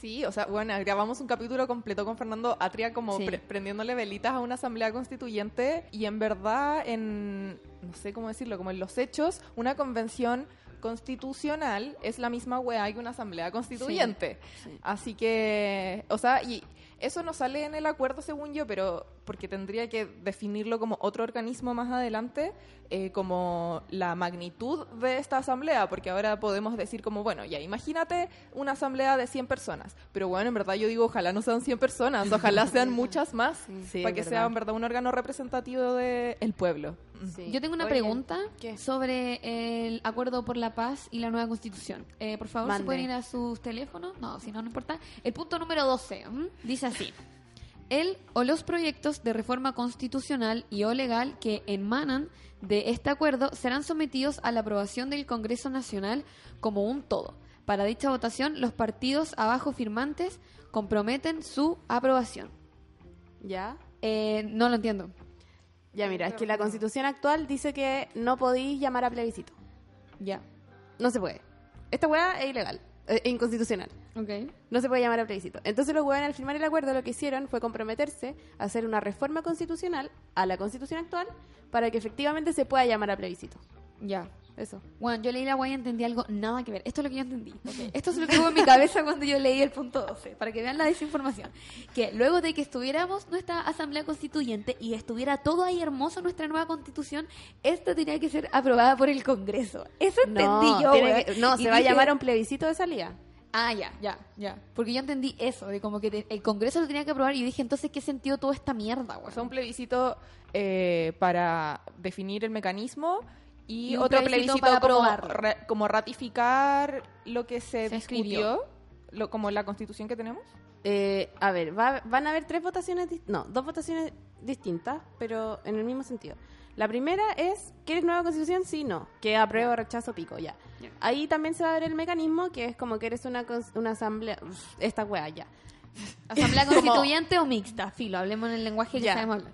Speaker 2: Sí, o sea, bueno, grabamos un capítulo completo con Fernando Atria como
Speaker 1: Sí.
Speaker 2: pre- prendiéndole velitas a una asamblea constituyente y en verdad en, no sé cómo decirlo, como en los hechos, una convención constitucional es la misma weá que una asamblea constituyente.
Speaker 1: sí.
Speaker 2: Así que, o sea, y eso no sale en el acuerdo según yo, pero porque tendría que definirlo como otro organismo más adelante, eh, como la magnitud de esta asamblea, porque ahora podemos decir como, bueno, ya imagínate una asamblea de 100 personas, pero bueno, en verdad yo digo, ojalá no sean 100 personas, ojalá sean muchas más,
Speaker 3: Sí,
Speaker 2: para que
Speaker 3: verdad.
Speaker 2: sea en verdad un órgano representativo del pueblo.
Speaker 3: Sí.
Speaker 1: Yo tengo una
Speaker 3: Oye,
Speaker 1: pregunta
Speaker 3: ¿qué?
Speaker 1: sobre el acuerdo por la paz y la nueva constitución. Eh, por favor, ¿se
Speaker 3: Mande.
Speaker 1: pueden ir a sus teléfonos? No, si no, no importa. El punto número 12 ¿m? dice así. El o los proyectos de reforma constitucional y o legal que emanan de este acuerdo serán sometidos a la aprobación del Congreso Nacional como un todo. Para dicha votación, los partidos abajo firmantes comprometen su aprobación.
Speaker 3: ¿Ya?
Speaker 1: Eh, no lo entiendo.
Speaker 3: Ya, mira, es que la constitución actual dice que no podéis llamar a plebiscito.
Speaker 1: Ya.
Speaker 3: No se puede. Esta weá es ilegal. Es inconstitucional.
Speaker 1: Ok.
Speaker 3: No se puede llamar a plebiscito. Entonces los weones al firmar el acuerdo lo que hicieron fue comprometerse a hacer una reforma constitucional a la constitución actual para que efectivamente se pueda llamar a plebiscito.
Speaker 1: Ya.
Speaker 3: Eso.
Speaker 1: Bueno, yo leí la guay y entendí algo nada que ver. Esto es lo que yo entendí. Esto es lo que hubo en mi cabeza cuando yo leí el punto 12, para que vean la desinformación. Que luego de que estuviéramos nuestra asamblea constituyente y estuviera todo ahí hermoso nuestra nueva constitución, esta tenía que ser aprobada por el Congreso. Eso entendí
Speaker 3: No,
Speaker 1: yo,
Speaker 3: que- no
Speaker 1: Y
Speaker 3: se va a llamar a un plebiscito de salida.
Speaker 1: Ah, ya, ya, ya. Porque yo entendí eso, de como que te- el Congreso lo tenía que aprobar y dije, entonces, ¿qué sentido toda esta mierda,
Speaker 2: O
Speaker 1: weón?
Speaker 2: sea, un plebiscito eh, para definir el mecanismo y, otro
Speaker 1: plebiscito
Speaker 2: plebiscito,
Speaker 1: para
Speaker 2: como, ratificar lo que se,
Speaker 1: Se
Speaker 2: discutió, lo, como la constitución que tenemos.
Speaker 3: Eh, a ver, va- van a haber tres votaciones, no, dos votaciones distintas, pero en el mismo sentido. La primera es, ¿quieres nueva constitución? Sí, no. Que apruebo, rechazo, pico, ya. Ahí también se va a ver el mecanismo, que es como que eres una, una asamblea, esta wea, ya.
Speaker 1: ¿Asamblea constituyente o mixta? Filo, hablemos en el lenguaje que sabemos hablar.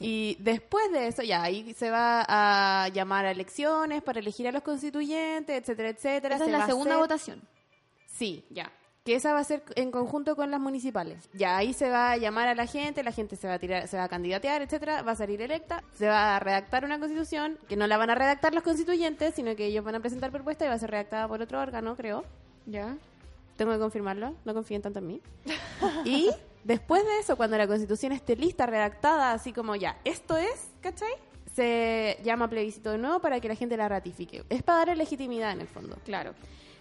Speaker 3: Y después de eso, ya, ahí se va a llamar a elecciones para elegir a los constituyentes, etcétera, etcétera.
Speaker 1: Esa
Speaker 3: Se
Speaker 1: es la segunda
Speaker 3: hacer-
Speaker 1: votación.
Speaker 3: Sí,
Speaker 1: Ya.
Speaker 3: que esa va a ser en conjunto con las municipales. Ya ahí se va a llamar a la gente, la gente se va a tirar, se va a candidatear, etcétera, va a salir electa, se va a redactar una constitución que no la van a redactar los constituyentes, sino que ellos van a presentar propuesta y va a ser redactada por otro órgano, creo.
Speaker 1: Ya.
Speaker 3: Tengo que confirmarlo, no confíen tanto en mí. y después de eso, cuando la constitución esté lista, redactada, así como ya, esto es, ¿cachai? Se llama plebiscito de nuevo para que la gente la ratifique. Es para darle legitimidad en el fondo.
Speaker 1: Claro.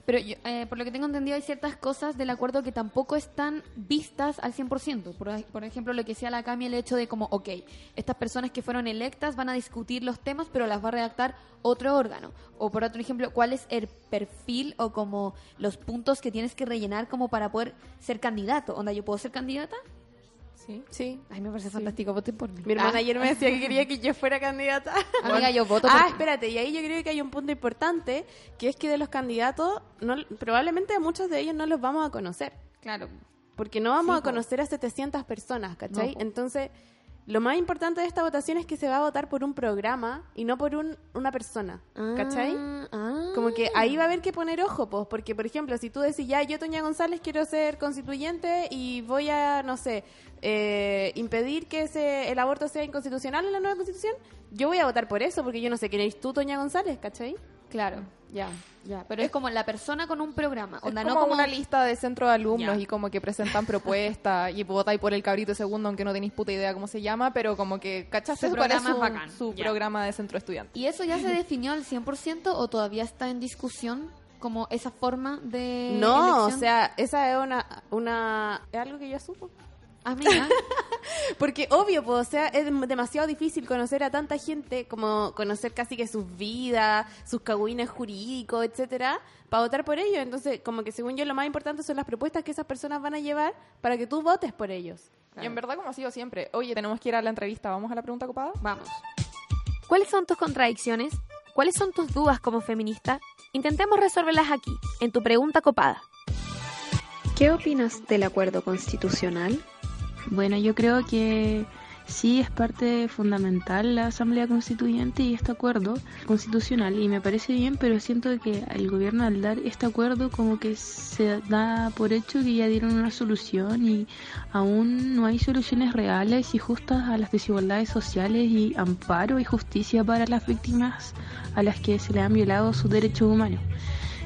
Speaker 1: Pero yo, eh, por lo que tengo entendido, hay ciertas cosas del acuerdo que tampoco están vistas al 100%. Por, por ejemplo, lo que decía la Cami, el hecho de como, ok, estas personas que fueron electas van a discutir los temas, pero las va a redactar otro órgano. O por otro ejemplo, cuál es el perfil o como los puntos que tienes que rellenar como para poder ser candidato. Onda, ¿yo puedo ser candidata?
Speaker 2: Sí.
Speaker 3: Sí.
Speaker 1: Ay, me parece fantástico, voten por mí.
Speaker 3: Mi hermana
Speaker 1: Ah.
Speaker 3: ayer me decía que quería que yo fuera candidata.
Speaker 1: Amiga, yo voto por
Speaker 3: Ah, espérate, y ahí yo creo que hay un punto importante, que es que de los candidatos, no, probablemente a muchos de ellos no los vamos a conocer,
Speaker 1: Claro.
Speaker 3: porque no vamos
Speaker 1: Sí,
Speaker 3: a conocer a 700 personas, ¿cachai?
Speaker 1: No.
Speaker 3: Entonces, lo más importante de esta votación es que se va a votar por un programa y no por un, una persona, ¿cachai?
Speaker 1: Ah, ah.
Speaker 3: Como que ahí va a haber que poner ojo, pues, porque, por ejemplo, si tú decís, ya, yo, Toña González, quiero ser constituyente y voy a, no sé, eh, impedir que ese, el aborto sea inconstitucional en la nueva constitución, yo voy a votar por eso, porque yo no sé quién eres tú, Toña González, ¿cachai?
Speaker 1: Claro, ya, ya. Pero es como la persona con un programa.
Speaker 2: Es como,
Speaker 1: no como
Speaker 2: una lista de centro de alumnos
Speaker 1: Ya.
Speaker 2: y como que presentan propuestas y votáis por el cabrito segundo aunque no tenéis puta idea cómo se llama, pero como que cachaste
Speaker 1: Su programa
Speaker 2: su,
Speaker 1: bacán.
Speaker 2: su
Speaker 1: Ya.
Speaker 2: programa de centro estudiante.
Speaker 1: ¿Y eso ya se definió al 100% o todavía está en discusión como esa forma de
Speaker 3: no,
Speaker 1: elección?
Speaker 3: o sea, esa es una, una, es algo que yo supo.
Speaker 1: Amiga,
Speaker 3: Porque obvio, pues, o sea, es dem- demasiado difícil conocer a tanta gente, como conocer casi que sus vidas, sus cagüines jurídicos, etcétera, para votar por ellos. Entonces, como que según yo lo más importante son las propuestas que esas personas van a llevar para que tú votes por ellos.
Speaker 2: Y en verdad como ha sido siempre. Oye, tenemos que ir a la entrevista. ¿Vamos a la pregunta copada?
Speaker 1: vamos.
Speaker 5: ¿Cuáles son tus contradicciones? ¿Cuáles son tus dudas como feminista? Intentemos resolverlas aquí, en tu pregunta copada.
Speaker 7: ¿Qué opinas del acuerdo constitucional?
Speaker 8: Bueno, yo creo que sí es parte fundamental la Asamblea Constituyente y este acuerdo constitucional y me parece bien, pero siento que el gobierno al dar este acuerdo como que se da por hecho que ya dieron una solución y aún no hay soluciones reales y justas a las desigualdades sociales y amparo y justicia para las víctimas a las que se le han violado sus derechos humanos.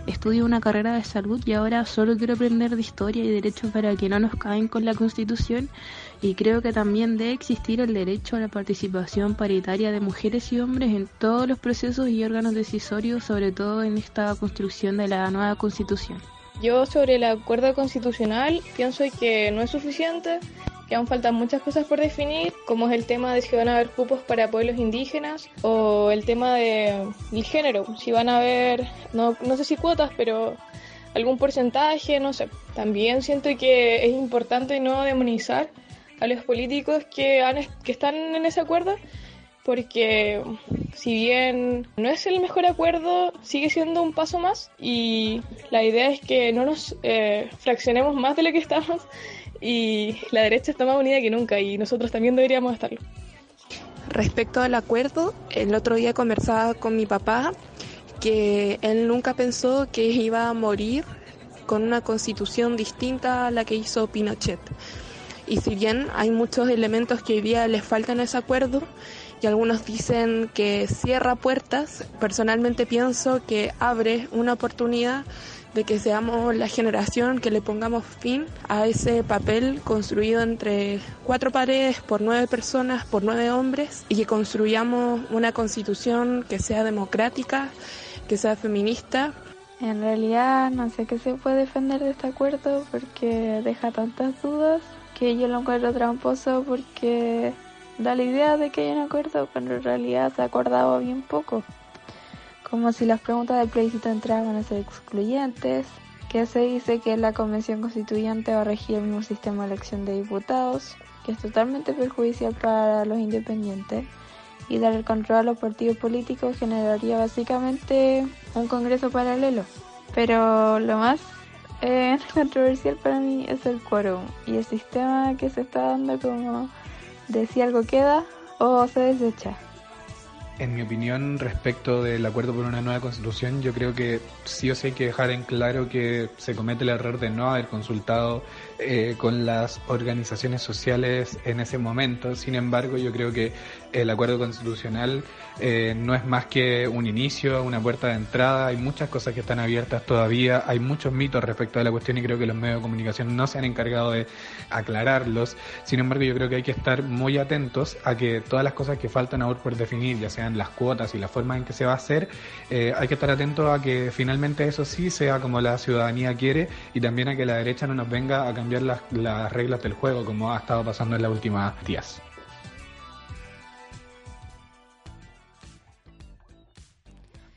Speaker 8: Estudio una carrera de salud y ahora solo quiero aprender de historia y derecho para que no nos caen con la Constitución y creo que también debe existir el derecho a la participación paritaria de mujeres y hombres en todos los procesos y órganos decisorios, sobre todo en esta construcción de la nueva Constitución.
Speaker 9: Yo sobre el acuerdo constitucional pienso que no es suficiente, que aún faltan muchas cosas por definir, como es el tema de si van a haber cupos para pueblos indígenas o el tema de, del género, si van a haber, no, no sé si cuotas, pero algún porcentaje, no sé. También siento que es importante no demonizar a los políticos que, han, que están en ese acuerdo, porque si bien no es el mejor acuerdo, sigue siendo un paso más y la idea es que no nos eh, fraccionemos más de lo que estamos y la derecha está más unida que nunca y nosotros también deberíamos estarlo.
Speaker 7: Respecto al acuerdo, el otro día conversaba con mi papá que él nunca pensó que iba a morir con una constitución distinta a la que hizo Pinochet. Y si bien hay muchos elementos que hoy día les faltan a ese acuerdo y algunos dicen que cierra puertas. Personalmente pienso que abre una oportunidad de que seamos la generación que le pongamos fin a ese papel construido entre cuatro paredes por nueve personas, por nueve hombres, y que construyamos una constitución que sea democrática, que sea feminista.
Speaker 10: En realidad no sé qué se puede defender de este acuerdo porque deja tantas dudas que yo lo encuentro tramposo porque da la idea de que hay un acuerdo, pero en realidad se ha acordado bien poco como si las preguntas del plebiscito entraban a ser excluyentes, que se dice que la Convención Constituyente va a regir el mismo sistema de elección de diputados, que es totalmente perjudicial para los independientes, y dar el control a los partidos políticos generaría básicamente un Congreso paralelo. Pero lo más eh, controversial para mí es el quórum y el sistema que se está dando como de si algo queda o se desecha.
Speaker 11: En mi opinión, respecto del acuerdo por una nueva constitución, yo creo que sí o sí hay que dejar en claro que se comete el error de no haber consultado eh, con las organizaciones sociales en ese momento. Sin embargo, yo creo que el acuerdo constitucional eh, no es más que un inicio, una puerta de entrada. Hay muchas cosas que están abiertas todavía. Hay muchos mitos respecto a la cuestión y creo que los medios de comunicación no se han encargado de aclararlos. Sin embargo, yo creo que hay que estar muy atentos a que todas las cosas que faltan aún por definir, ya sean las cuotas y la forma en que se va a hacer, eh, hay que estar atentos a que finalmente eso sí sea como la ciudadanía quiere y también a que la derecha no nos venga a cambiar las, las reglas del juego como ha estado pasando en las últimas días.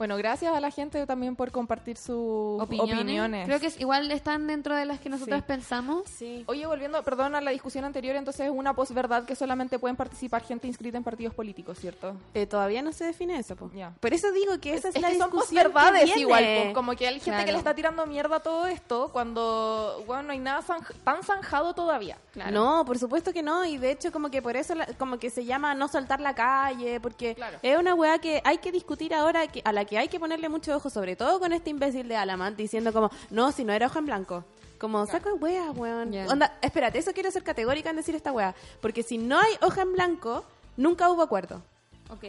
Speaker 2: Bueno, gracias a la gente también por compartir sus opiniones.
Speaker 1: Creo que igual están dentro de las que nosotros pensamos.
Speaker 2: Sí. Oye, volviendo, perdón, a la discusión anterior, entonces es una posverdad que solamente pueden participar gente inscrita en partidos políticos, ¿cierto?
Speaker 3: Eh, todavía no se define eso, po. Por eso digo que esa es, la
Speaker 2: que
Speaker 3: son
Speaker 2: posverdades igual, como que hay gente que le está tirando mierda a todo esto cuando, bueno, no hay nada tan zanjado todavía.
Speaker 3: No, por supuesto que no, y de hecho como que por eso como que se llama no saltar la calle, porque es una weá que hay que discutir ahora que a la que hay que ponerle mucho ojo, sobre todo con este imbécil de Alamant diciendo como, no, si no era hoja en blanco. Como, saco wea, weón. Onda, espérate, eso quiero ser categórica en decir esta wea. Porque si no hay hoja en blanco, nunca hubo acuerdo.
Speaker 1: Ok.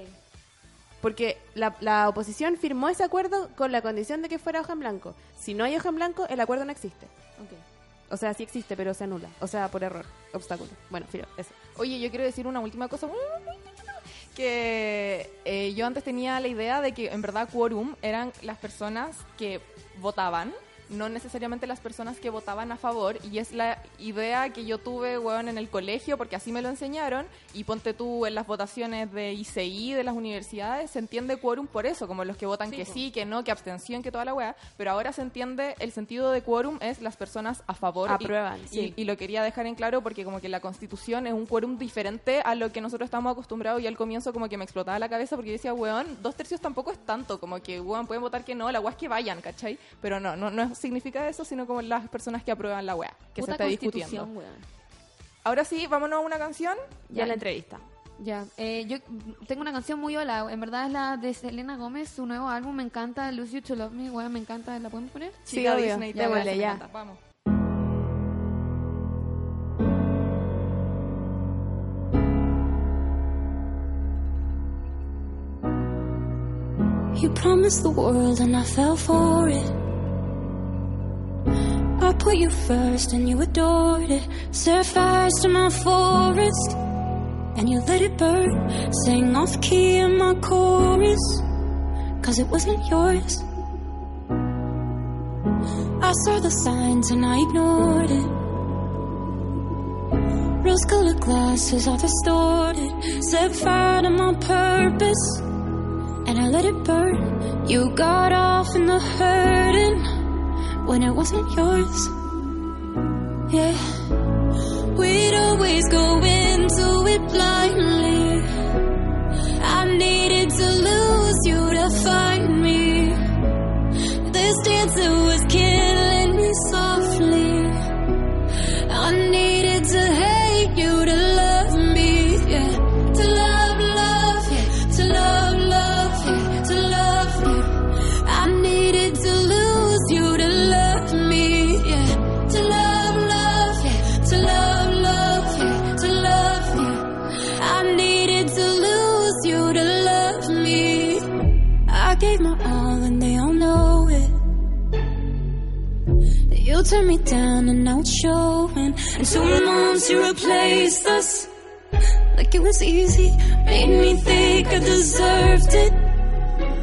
Speaker 3: Porque la, la, oposición firmó ese acuerdo con la condición de que fuera hoja en blanco. Si no hay hoja en blanco, el acuerdo no existe.
Speaker 1: Okay.
Speaker 3: O sea, sí existe, pero se anula. O sea, por error, obstáculo. Bueno, filo, eso.
Speaker 2: Oye, yo quiero decir una última cosa que eh, yo antes tenía la idea de que en verdad quórum eran las personas que votaban no necesariamente las personas que votaban a favor, y es la idea que yo tuve, weón, en el colegio, porque así me lo enseñaron, y ponte tú en las votaciones de ICI, de las universidades, se entiende quórum por eso, como los que votan que sí, que no, que abstención, que toda la weá, pero ahora se entiende, el sentido de quórum es las personas a favor.
Speaker 3: Aprueban,
Speaker 2: y, y, lo quería dejar en claro porque como que la constitución es un quórum diferente a lo que nosotros estamos acostumbrados, y al comienzo como que me explotaba la cabeza porque yo decía, weón, dos tercios tampoco es tanto, como que, weón, pueden votar que no, la weá es que vayan, ¿cachai? Pero no, no, no es significa eso, sino como las personas que aprueban la weá, que se está discutiendo. Ahora sí, vámonos a una canción
Speaker 3: y a la entrevista.
Speaker 1: Ya, eh, yo tengo una canción muy hola, en verdad es la de Selena Gómez, su nuevo álbum, me encanta, Lose You to Love Me, weá, me encanta, ¿la podemos poner?
Speaker 3: Sí, obvio, Disney, ya, ya.
Speaker 2: Vamos.
Speaker 12: You promised the world and I fell for it. Put you first and you adored it. Set fires to my forest and you let it burn. Sang off key in my chorus, cause it wasn't yours. I saw the signs and I ignored it. Rose colored glasses are distorted. Set fire to my purpose and I let it burn. You got off in the hurting when it wasn't yours. Yeah, we'd always go into it blindly. I needed to lose you to find me. This dancer was still turn me down and it's showing. And two months you replaced us like it was easy. Made me think I deserved it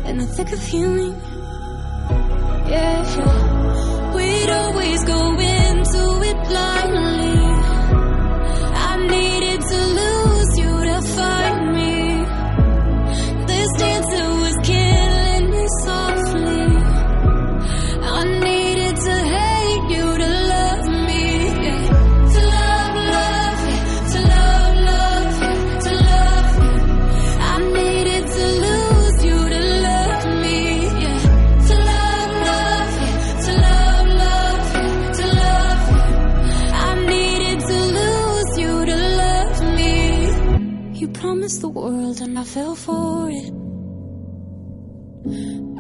Speaker 12: in the thick of healing. Yeah. we'd always go into it blindly. Fell for it.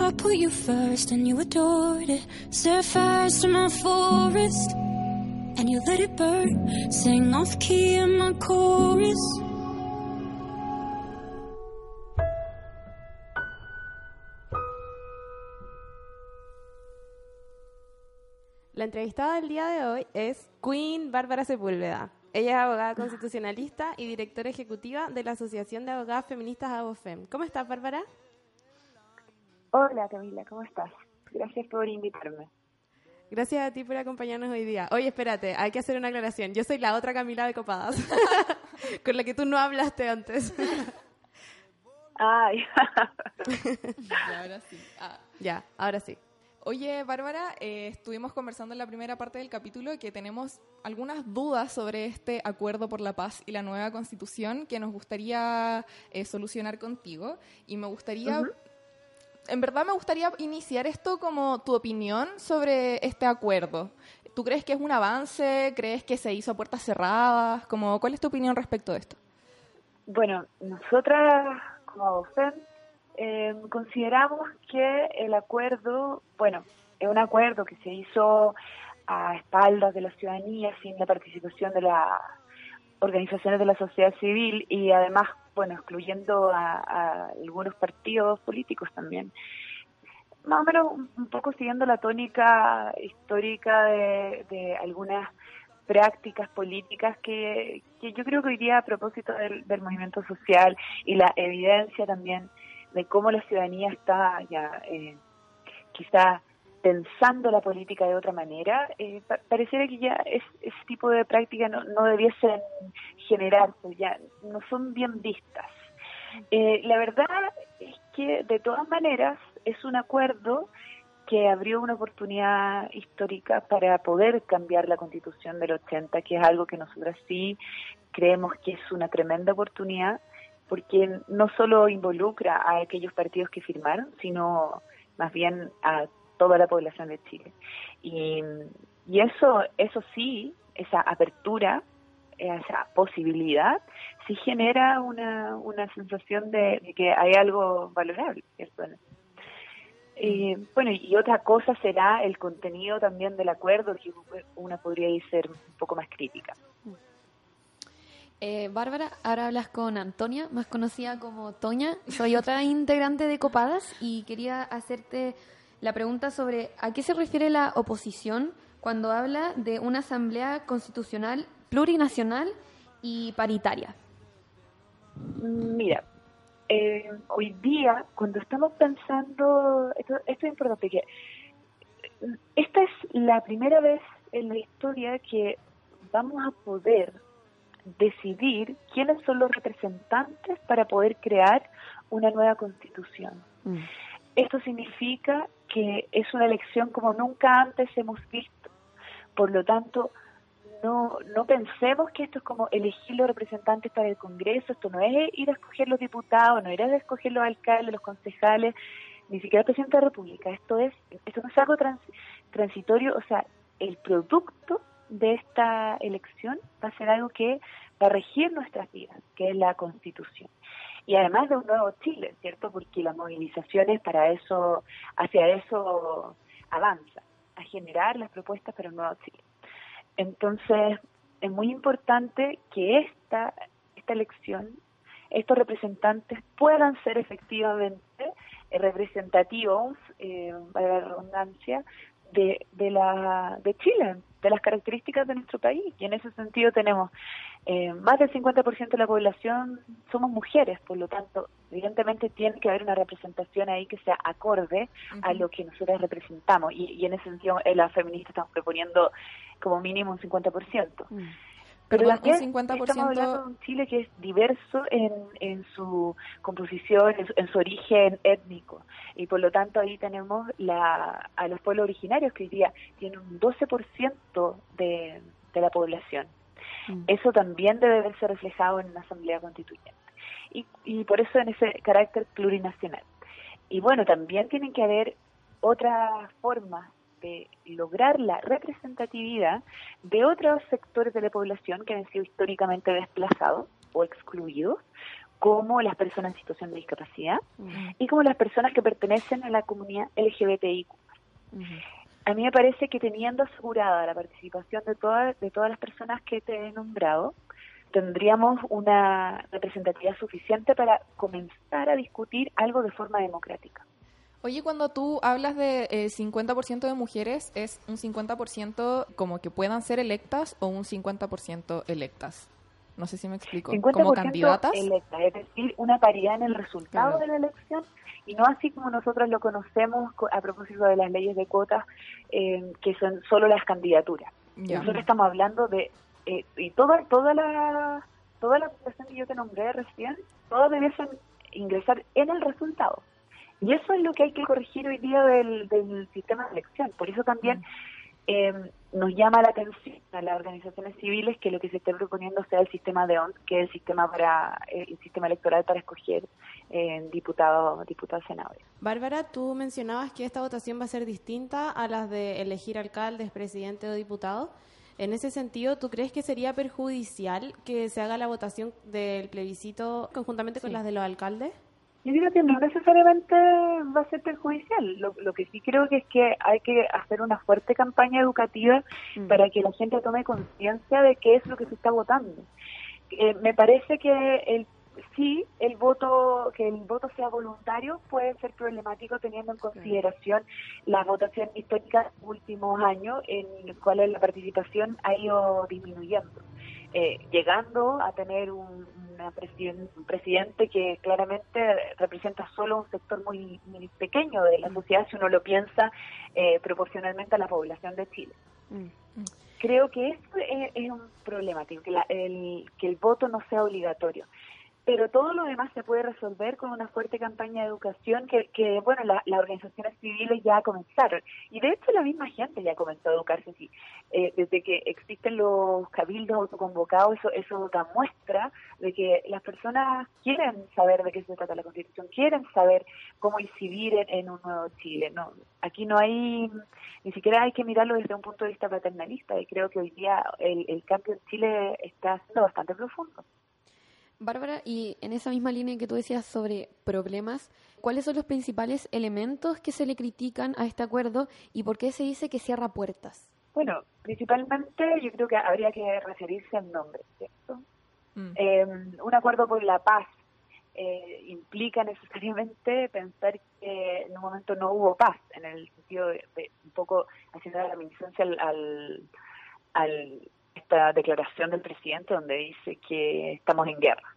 Speaker 12: I put you first and you adored it. Set fires to my forest and you let it burn. Sing off key in my chorus.
Speaker 3: La entrevistada del día de hoy es Queen Bárbara Sepúlveda. Ella es abogada constitucionalista y directora ejecutiva de la Asociación de Abogadas Feministas ABOFEM. ¿Cómo estás, Bárbara?
Speaker 13: Hola Camila, ¿cómo estás? Gracias por invitarme.
Speaker 3: Gracias a ti por acompañarnos hoy día. Oye, espérate, hay que hacer una aclaración. Yo soy la otra Camila de Copadas, con la que tú no hablaste antes.
Speaker 13: Ay.
Speaker 2: Ya, ahora sí. Ah.
Speaker 3: Ya, ahora sí.
Speaker 2: Oye, Bárbara, eh, estuvimos conversando en la primera parte del capítulo que tenemos algunas dudas sobre este acuerdo por la paz y la nueva constitución que nos gustaría eh, solucionar contigo. Y me gustaría, en verdad me gustaría iniciar esto como tu opinión sobre este acuerdo. ¿Tú crees que es un avance? ¿Crees que se hizo a puertas cerradas? Como, ¿Cuál es tu opinión respecto de esto?
Speaker 13: Bueno, nosotras como FEM eh, consideramos que el acuerdo, bueno, es un acuerdo que se hizo a espaldas de la ciudadanía sin la participación de las organizaciones de la sociedad civil y además, bueno, excluyendo a, algunos partidos políticos también. Más o menos un, poco siguiendo la tónica histórica de, algunas prácticas políticas que, que yo creo que hoy día a propósito del movimiento social y la evidencia también de cómo la ciudadanía está ya eh, quizá pensando la política de otra manera, eh, pa- pareciera que ya es, ese tipo de prácticas no, no debiesen generarse, ya no son bien vistas. Eh, la verdad es que de todas maneras es un acuerdo que abrió una oportunidad histórica para poder cambiar la constitución del 80, que es algo que nosotros sí creemos que es una tremenda oportunidad, porque no solo involucra a aquellos partidos que firmaron, sino más bien a toda la población de Chile. Y, y eso, eso sí, esa apertura, esa posibilidad, sí genera una, una sensación de, de que hay algo valorable, ¿cierto? Eh, bueno, y otra cosa será el contenido también del acuerdo, que una podría ser un poco más crítica.
Speaker 1: Eh, Bárbara, ahora hablas con Antonia, más conocida como Toña. Soy otra integrante de Copadas y quería hacerte la pregunta sobre a qué se refiere la oposición cuando habla de una asamblea constitucional plurinacional y paritaria.
Speaker 13: Mira, eh, hoy día, cuando estamos pensando, esto, esto es importante, que esta es la primera vez en la historia que vamos a poder decidir quiénes son los representantes para poder crear una nueva constitución. Esto significa que es una elección como nunca antes hemos visto. Por lo tanto, no, no pensemos que esto es como elegir los representantes para el Congreso, esto no es ir a escoger los diputados, no era de escoger los alcaldes, los concejales, ni siquiera el presidente de la República. Esto es, esto no es algo trans- transitorio, o sea, el producto de esta elección va a ser algo que va a regir nuestras vidas, que es la Constitución. Y además de un nuevo Chile, ¿cierto? Porque las movilizaciones para eso, hacia eso avanza, a generar las propuestas para un nuevo Chile. Entonces, es muy importante que esta, esta elección, estos representantes puedan ser efectivamente representativos, eh, para la redundancia, de, de, la, de Chile, de las características de nuestro país. Y en ese sentido tenemos eh, más del 50% de la población somos mujeres, por lo tanto, evidentemente tiene que haber una representación ahí que sea acorde a lo que nosotros representamos. Y, y en ese sentido, en la feminista estamos proponiendo como mínimo un 50%. Pero también
Speaker 2: un 50%...
Speaker 13: estamos hablando de un Chile que es diverso en, en su composición, en su, en su origen étnico. Y por lo tanto ahí tenemos la, a los pueblos originarios que hoy día tienen un 12% de, de la población. Eso también debe verse reflejado en una asamblea constituyente. Y, y por eso en ese carácter plurinacional. Y bueno, también tienen que haber otras formas de lograr la representatividad de otros sectores de la población que han sido históricamente desplazados o excluidos, como las personas en situación de discapacidad y como las personas que pertenecen a la comunidad LGBTIQ. A mí me parece que teniendo asegurada la participación de todas de todas las personas que te he nombrado, tendríamos una representatividad suficiente para comenzar a discutir algo de forma democrática.
Speaker 2: Oye, cuando tú hablas de eh, 50% de mujeres, ¿es un 50% como que puedan ser electas o un 50% electas? No sé si me explico.
Speaker 13: 50%
Speaker 2: ¿Como candidatas?
Speaker 13: electas, es decir, una paridad en el resultado
Speaker 2: Claro.
Speaker 13: de la elección y no así como nosotros lo conocemos co- a propósito de las leyes de cuotas, eh, que son solo las candidaturas. Nosotros estamos hablando de, eh, y toda, toda la toda la población que yo te nombré recién, todos debiesen ingresar en el resultado. Y eso es lo que hay que corregir hoy día del, del sistema de elección. Por eso también eh, nos llama la atención a las organizaciones civiles que lo que se esté proponiendo sea el sistema de ONS, que es el sistema para eh, el sistema electoral para escoger eh, diputados, diputados, senadores.
Speaker 3: Bárbara, tú mencionabas que esta votación va a ser distinta a las de elegir alcaldes, presidente o diputado. En ese sentido, ¿tú crees que sería perjudicial que se haga la votación del plebiscito conjuntamente con las de los alcaldes?
Speaker 13: Yo creo que no necesariamente va a ser perjudicial. Lo, lo que sí creo que es que hay que hacer una fuerte campaña educativa para que la gente tome conciencia de qué es lo que se está votando. Eh, me parece que el sí el voto que el voto sea voluntario puede ser problemático teniendo en consideración la votación histórica de los últimos años en los cuales la participación ha ido disminuyendo eh, llegando a tener un, una presiden- un presidente que claramente representa solo un sector muy, muy pequeño de la sociedad si uno lo piensa eh, proporcionalmente a la población de Chile. Creo que eso es, es un problemático, que, la- el, que el voto no sea obligatorio. Pero todo lo demás se puede resolver con una fuerte campaña de educación que, que bueno, la- las organizaciones civiles ya comenzaron. Y de hecho la misma gente ya comenzó a educarse así. Eh, desde que existen los cabildos autoconvocados, eso, eso da muestra de que las personas quieren saber de qué se trata la Constitución, quieren saber cómo incidir en, un nuevo Chile. No, aquí no hay, ni siquiera hay que mirarlo desde un punto de vista paternalista y creo que hoy día el cambio en Chile está siendo bastante profundo.
Speaker 1: Bárbara, y en esa misma línea que tú decías sobre problemas, ¿cuáles son los principales elementos que se le critican a este acuerdo y por qué se dice que cierra puertas?
Speaker 13: Bueno, principalmente yo creo que habría que referirse al nombre, ¿cierto? Eh, un acuerdo por la paz eh, implica necesariamente pensar que en un momento no hubo paz, en el sentido de, de un poco haciendo la reminiscencia al, al, al- esta declaración del presidente donde dice que estamos en guerra.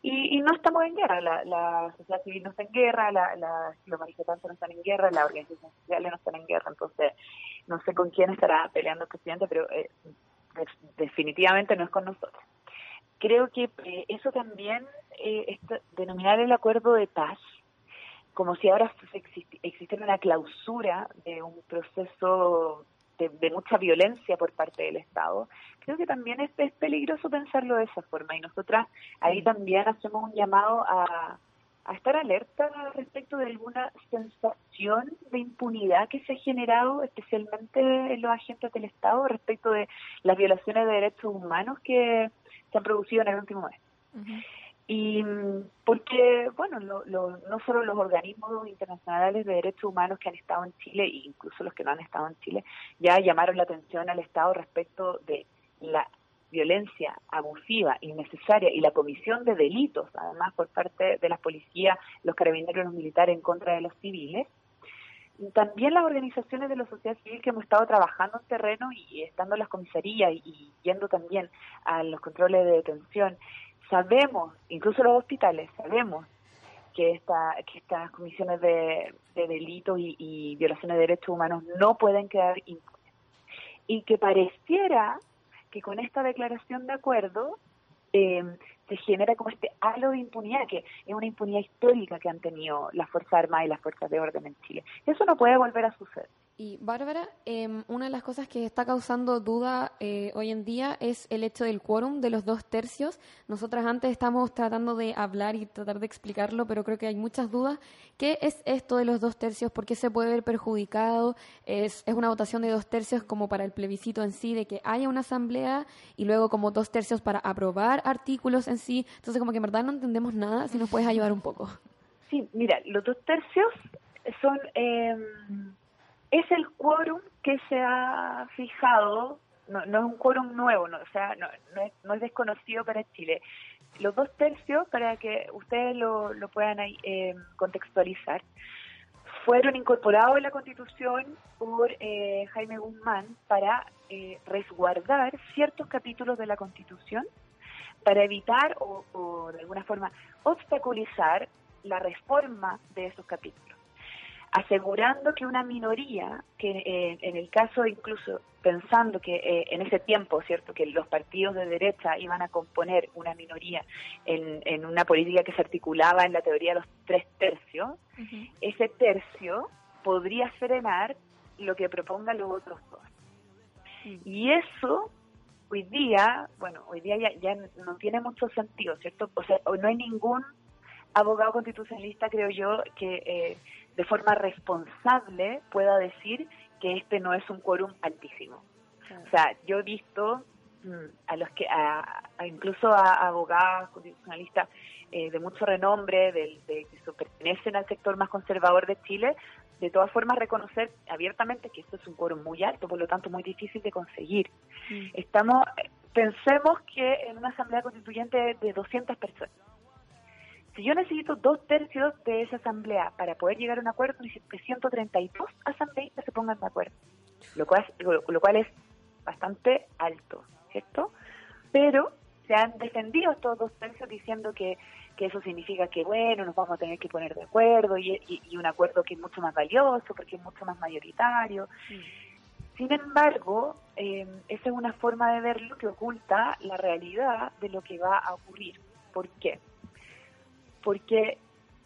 Speaker 13: Y, y no estamos en guerra, la, la sociedad civil no está en guerra, la, la- los manifestantes no están en guerra, las organizaciones sociales no están en guerra, entonces no sé con quién estará peleando el presidente, pero eh, de- definitivamente no es con nosotros. Creo que eh, eso también, eh, denominar el acuerdo de paz como si ahora exist- existiera una clausura de un proceso de, de mucha violencia por parte del Estado, creo que también es, es peligroso pensarlo de esa forma. Y nosotras ahí también hacemos un llamado a, a estar alerta respecto de alguna sensación de impunidad que se ha generado especialmente en los agentes del Estado respecto de las violaciones de derechos humanos que se han producido en el último mes. Y porque, bueno, lo- lo- no solo los organismos internacionales de derechos humanos que han estado en Chile, e incluso los que no han estado en Chile, ya llamaron la atención al Estado respecto de la violencia abusiva, innecesaria y la comisión de delitos, además por parte de las policías, los carabineros y los militares en contra de los civiles, también las organizaciones de la sociedad civil que hemos estado trabajando en terreno y estando en las comisarías y, yendo también a los controles de detención, sabemos, incluso los hospitales, sabemos que, esta, que estas comisiones de, delitos y, violaciones de derechos humanos no pueden quedar impunes. Y que pareciera que con esta declaración de acuerdo eh, se genera como este halo de impunidad, que es una impunidad histórica que han tenido las Fuerzas Armadas y las Fuerzas de Orden en Chile. Eso no puede volver a suceder.
Speaker 1: Y Bárbara, em, una de las cosas que está causando duda eh, hoy en día es el hecho del quórum de los dos tercios. Nosotras antes estamos tratando de hablar y tratar de explicarlo, pero creo que hay muchas dudas. ¿Qué es esto de los dos tercios? ¿Por qué se puede ver perjudicado? ¿Es, es una votación de dos tercios como para el plebiscito en sí, de que haya una asamblea y luego como dos tercios para aprobar artículos en sí? Entonces como que en verdad no entendemos nada, si nos puedes ayudar un poco.
Speaker 13: Sí, mira, los dos tercios son... Eh es el quórum que se ha fijado, no, es un quórum nuevo, no, o sea, no, es, desconocido para Chile. Los dos tercios, para que ustedes lo, puedan eh, contextualizar, fueron incorporados en la Constitución por eh, Jaime Guzmán para eh, resguardar ciertos capítulos de la Constitución, para evitar o de alguna forma obstaculizar la reforma de esos capítulos asegurando que una minoría, que eh, en el caso incluso pensando que eh, en ese tiempo, ¿cierto?, que los partidos de derecha iban a componer una minoría en, en una política que se articulaba en la teoría de los tres tercios, ese tercio podría frenar lo que propongan los otros dos. Y eso hoy día, bueno, hoy día ya, ya no tiene mucho sentido, ¿cierto? O sea, no hay ningún abogado constitucionalista, creo yo, que eh, de forma responsable pueda decir que este no es un quórum altísimo. O sea, yo he visto mm, a los que, a, incluso a, abogados constitucionalistas eh, de mucho renombre, de, que pertenecen al sector más conservador de Chile, de todas formas reconocer abiertamente que esto es un quórum muy alto, por lo tanto muy difícil de conseguir. Mm. Estamos, pensemos que en una asamblea constituyente de 200 personas, si yo necesito dos tercios de esa asamblea para poder llegar a un acuerdo, necesito que 132 asambleístas se pongan de acuerdo, lo cual, lo, cual es bastante alto, ¿cierto? Pero se han defendido estos dos tercios diciendo que, que eso significa que, bueno, nos vamos a tener que poner de acuerdo y, y, un acuerdo que es mucho más valioso porque es mucho más mayoritario. Sin embargo, eh, esa es una forma de verlo que oculta la realidad de lo que va a ocurrir. ¿Por qué? Porque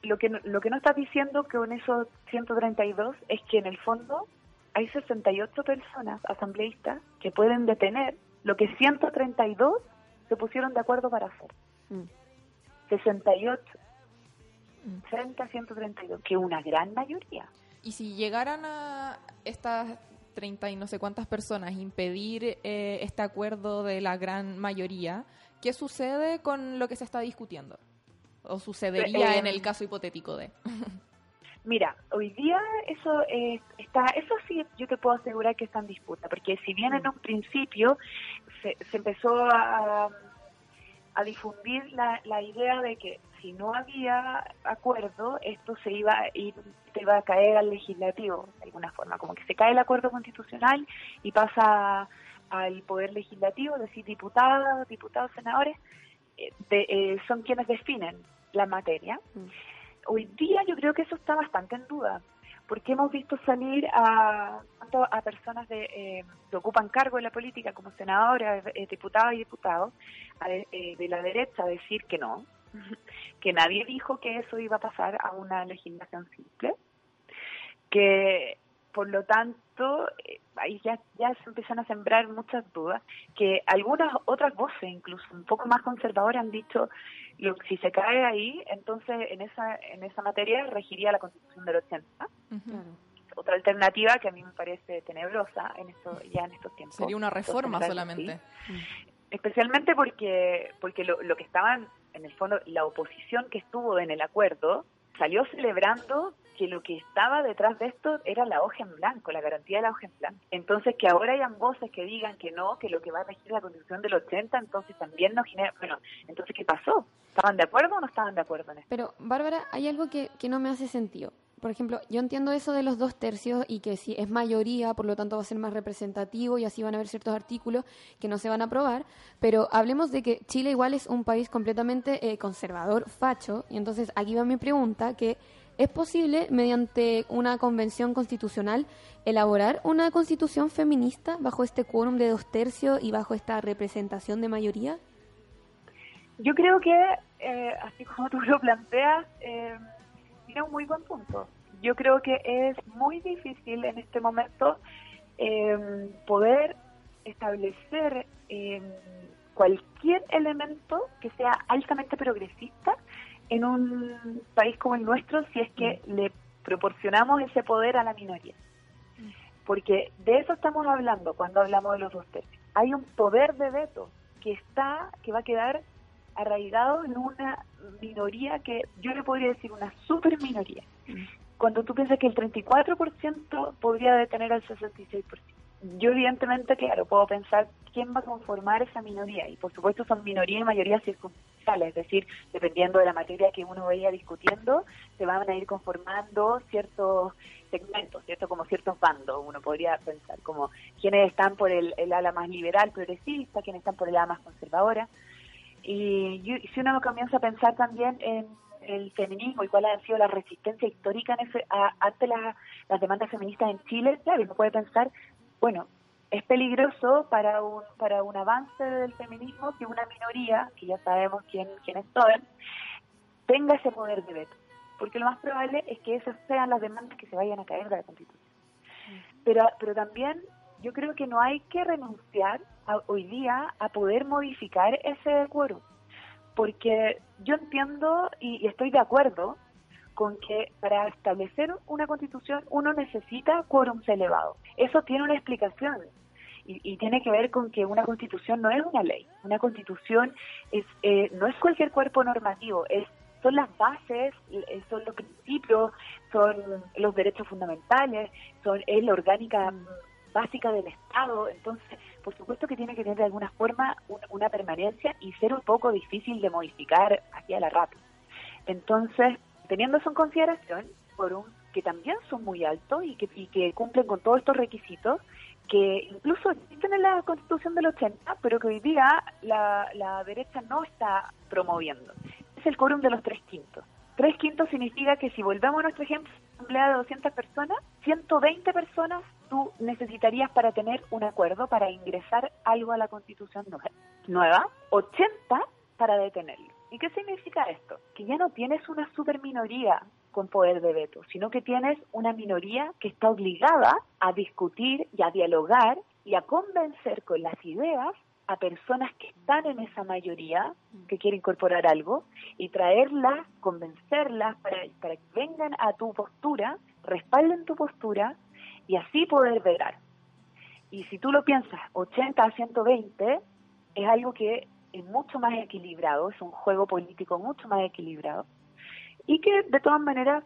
Speaker 13: lo que, lo que no estás diciendo con esos 132 es que en el fondo hay 68 personas asambleístas que pueden detener lo que 132 se pusieron de acuerdo para hacer. 68 frente a 132, que una gran mayoría.
Speaker 2: Y si llegaran a estas 30 y no sé cuántas personas impedir eh, este acuerdo de la gran mayoría, ¿qué sucede con lo que se está discutiendo? O sucedería en el caso hipotético de.
Speaker 13: Mira, hoy día eso está, eso sí yo te puedo asegurar que está en disputa, porque si bien en un principio se, empezó a, a difundir la, la, idea de que si no había acuerdo, esto se iba a ir, se iba a caer al legislativo de alguna forma, como que se cae el acuerdo constitucional y pasa al poder legislativo, es decir, diputados, diputados, senadores, eh, eh, son quienes definen la materia. Mm. Hoy día yo creo que eso está bastante en duda, porque hemos visto salir a, a personas de, eh, que ocupan cargo en la política, como senadoras, diputados y diputados, de la derecha, a decir que no, que nadie dijo que eso iba a pasar a una legislación simple, que por lo tanto, eh, ahí ya, ya se empiezan a sembrar muchas dudas, que algunas otras voces, incluso un poco más conservadoras, han dicho, lo, si se cae ahí, entonces en esa, en esa materia regiría la Constitución del 80. Otra alternativa que a mí me parece tenebrosa en esto, ya en estos tiempos.
Speaker 2: Sería una reforma solamente.
Speaker 13: Especialmente porque, porque lo, lo que estaban, en el fondo, la oposición que estuvo en el acuerdo, salió celebrando que lo que estaba detrás de esto era la hoja en blanco, la garantía de la hoja en blanco. Entonces, que ahora hayan voces que digan que no, que lo que va a regir la constitución del 80, entonces también nos genera... Bueno, entonces, ¿qué pasó? ¿Estaban de acuerdo o no estaban de acuerdo en esto?
Speaker 1: Pero, Bárbara, hay algo que, que no me hace sentido. por ejemplo, yo entiendo eso de los dos tercios y que si es mayoría, por lo tanto va a ser más representativo y así van a haber ciertos artículos que no se van a aprobar, pero hablemos de que Chile igual es un país completamente eh, conservador, facho, y entonces aquí va mi pregunta, que ¿es posible mediante una convención constitucional elaborar una constitución feminista bajo este quórum de dos tercios y bajo esta representación de mayoría?
Speaker 13: Yo creo que, eh, así como tú lo planteas, eh, tiene un muy buen punto. Yo creo que es muy difícil en este momento eh, poder establecer eh, cualquier elemento que sea altamente progresista en un país como el nuestro si es que mm. le proporcionamos ese poder a la minoría. Mm. Porque de eso estamos hablando cuando hablamos de los dos tercios. Hay un poder de veto que está, que va a quedar arraigado en una minoría que yo le podría decir una super minoría. Cuando tú piensas que el 34% podría detener al 66%. Yo evidentemente, claro, puedo pensar quién va a conformar esa minoría. Y por supuesto son minoría y mayoría es decir, dependiendo de la materia que uno vaya discutiendo, se van a ir conformando ciertos segmentos, ¿cierto? Como ciertos bandos, uno podría pensar, como quienes están por el, el ala más liberal, progresista, quienes están por el ala más conservadora. Y, si uno comienza a pensar también en el feminismo y cuál ha sido la resistencia histórica en ante las demandas feministas en Chile, claro, uno puede pensar, bueno, es peligroso para un, para un avance del feminismo que una minoría, que ya sabemos quién, quiénes son, tenga ese poder de veto. Porque lo más probable es que esas sean las demandas que se vayan a caer de la Constitución. Pero, pero también yo creo que no hay que renunciar hoy día a poder modificar ese quórum. Porque yo entiendo y, estoy de acuerdo con que para establecer una constitución uno necesita quórums elevados. Eso tiene una explicación y, tiene que ver con que una constitución no es una ley. Una constitución es eh, no es cualquier cuerpo normativo, es son las bases, eh, son los principios, son los derechos fundamentales, son es la orgánica mm. básica del Estado. Entonces, por supuesto que tiene que tener de alguna forma una, permanencia y ser un poco difícil de modificar hacia la rápida. Entonces, teniendo eso en consideración, por un que también son muy altos y que, y que cumplen con todos estos requisitos, que incluso existen en la Constitución del 80, pero que hoy día la, la derecha no está promoviendo. Es el quórum de los tres quintos. Tres quintos significa que si volvemos a nuestro ejemplo, asamblea de 200 personas, 120 personas tú necesitarías para tener un acuerdo para ingresar algo a la constitución nueva, 80 para detenerlo. ¿Y qué significa esto? Que ya no tienes una superminoría con poder de veto, sino que tienes una minoría que está obligada a discutir y a dialogar y a convencer con las ideas a personas que están en esa mayoría que quiere incorporar algo y traerlas, convencerlas para, que vengan a tu postura, respalden tu postura y así poder velar. Y si tú lo piensas, 80 a 120 es algo que es mucho más equilibrado, es un juego político mucho más equilibrado y que de todas maneras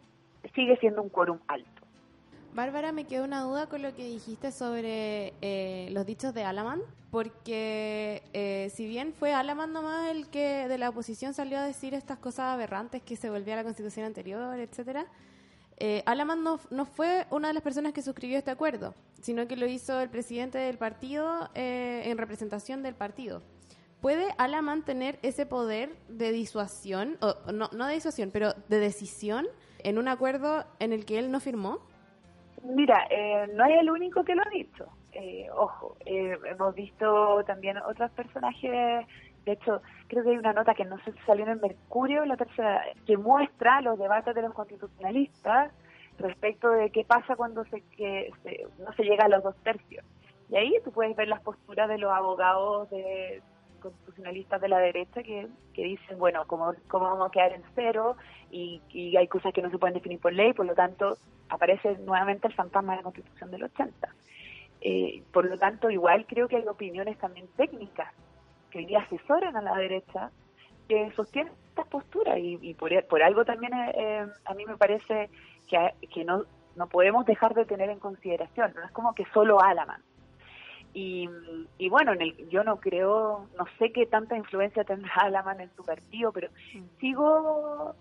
Speaker 13: sigue siendo un quórum alto.
Speaker 3: Bárbara, me quedó una duda con lo que dijiste sobre eh, los dichos de Alaman, porque eh, si bien fue Alaman nomás el que de la oposición salió a decir estas cosas aberrantes que se volvía a la constitución anterior, etcétera, eh, Alaman no, no, fue una de las personas que suscribió este acuerdo, sino que lo hizo el presidente del partido eh, en representación del partido. ¿Puede Alaman tener ese poder de disuasión, o no, no de disuasión, pero de decisión en un acuerdo en el que él no firmó?
Speaker 13: Mira, eh, no es el único que lo ha dicho. ojo, hemos visto también otros personajes de hecho, creo que hay una nota que no si salió en el Mercurio, la tercera, que muestra los debates de los constitucionalistas respecto de qué pasa cuando se, que no se llega a los dos tercios. Y ahí tú puedes ver las posturas de los abogados de constitucionalistas de la derecha que, que dicen, bueno, ¿cómo, ¿cómo vamos a quedar en cero? Y, y hay cosas que no se pueden definir por ley, por lo tanto, aparece nuevamente el fantasma de la Constitución del 80. Eh, por lo tanto, igual creo que hay opiniones también técnicas que hoy día asesoran a la derecha, que sostienen estas posturas y, por, por, algo también eh, eh, a mí me parece que, que no, no podemos dejar de tener en consideración, no es como que solo Alaman. Y, y bueno, en el, yo no creo, no sé qué tanta influencia tendrá Alaman en su partido, pero sigo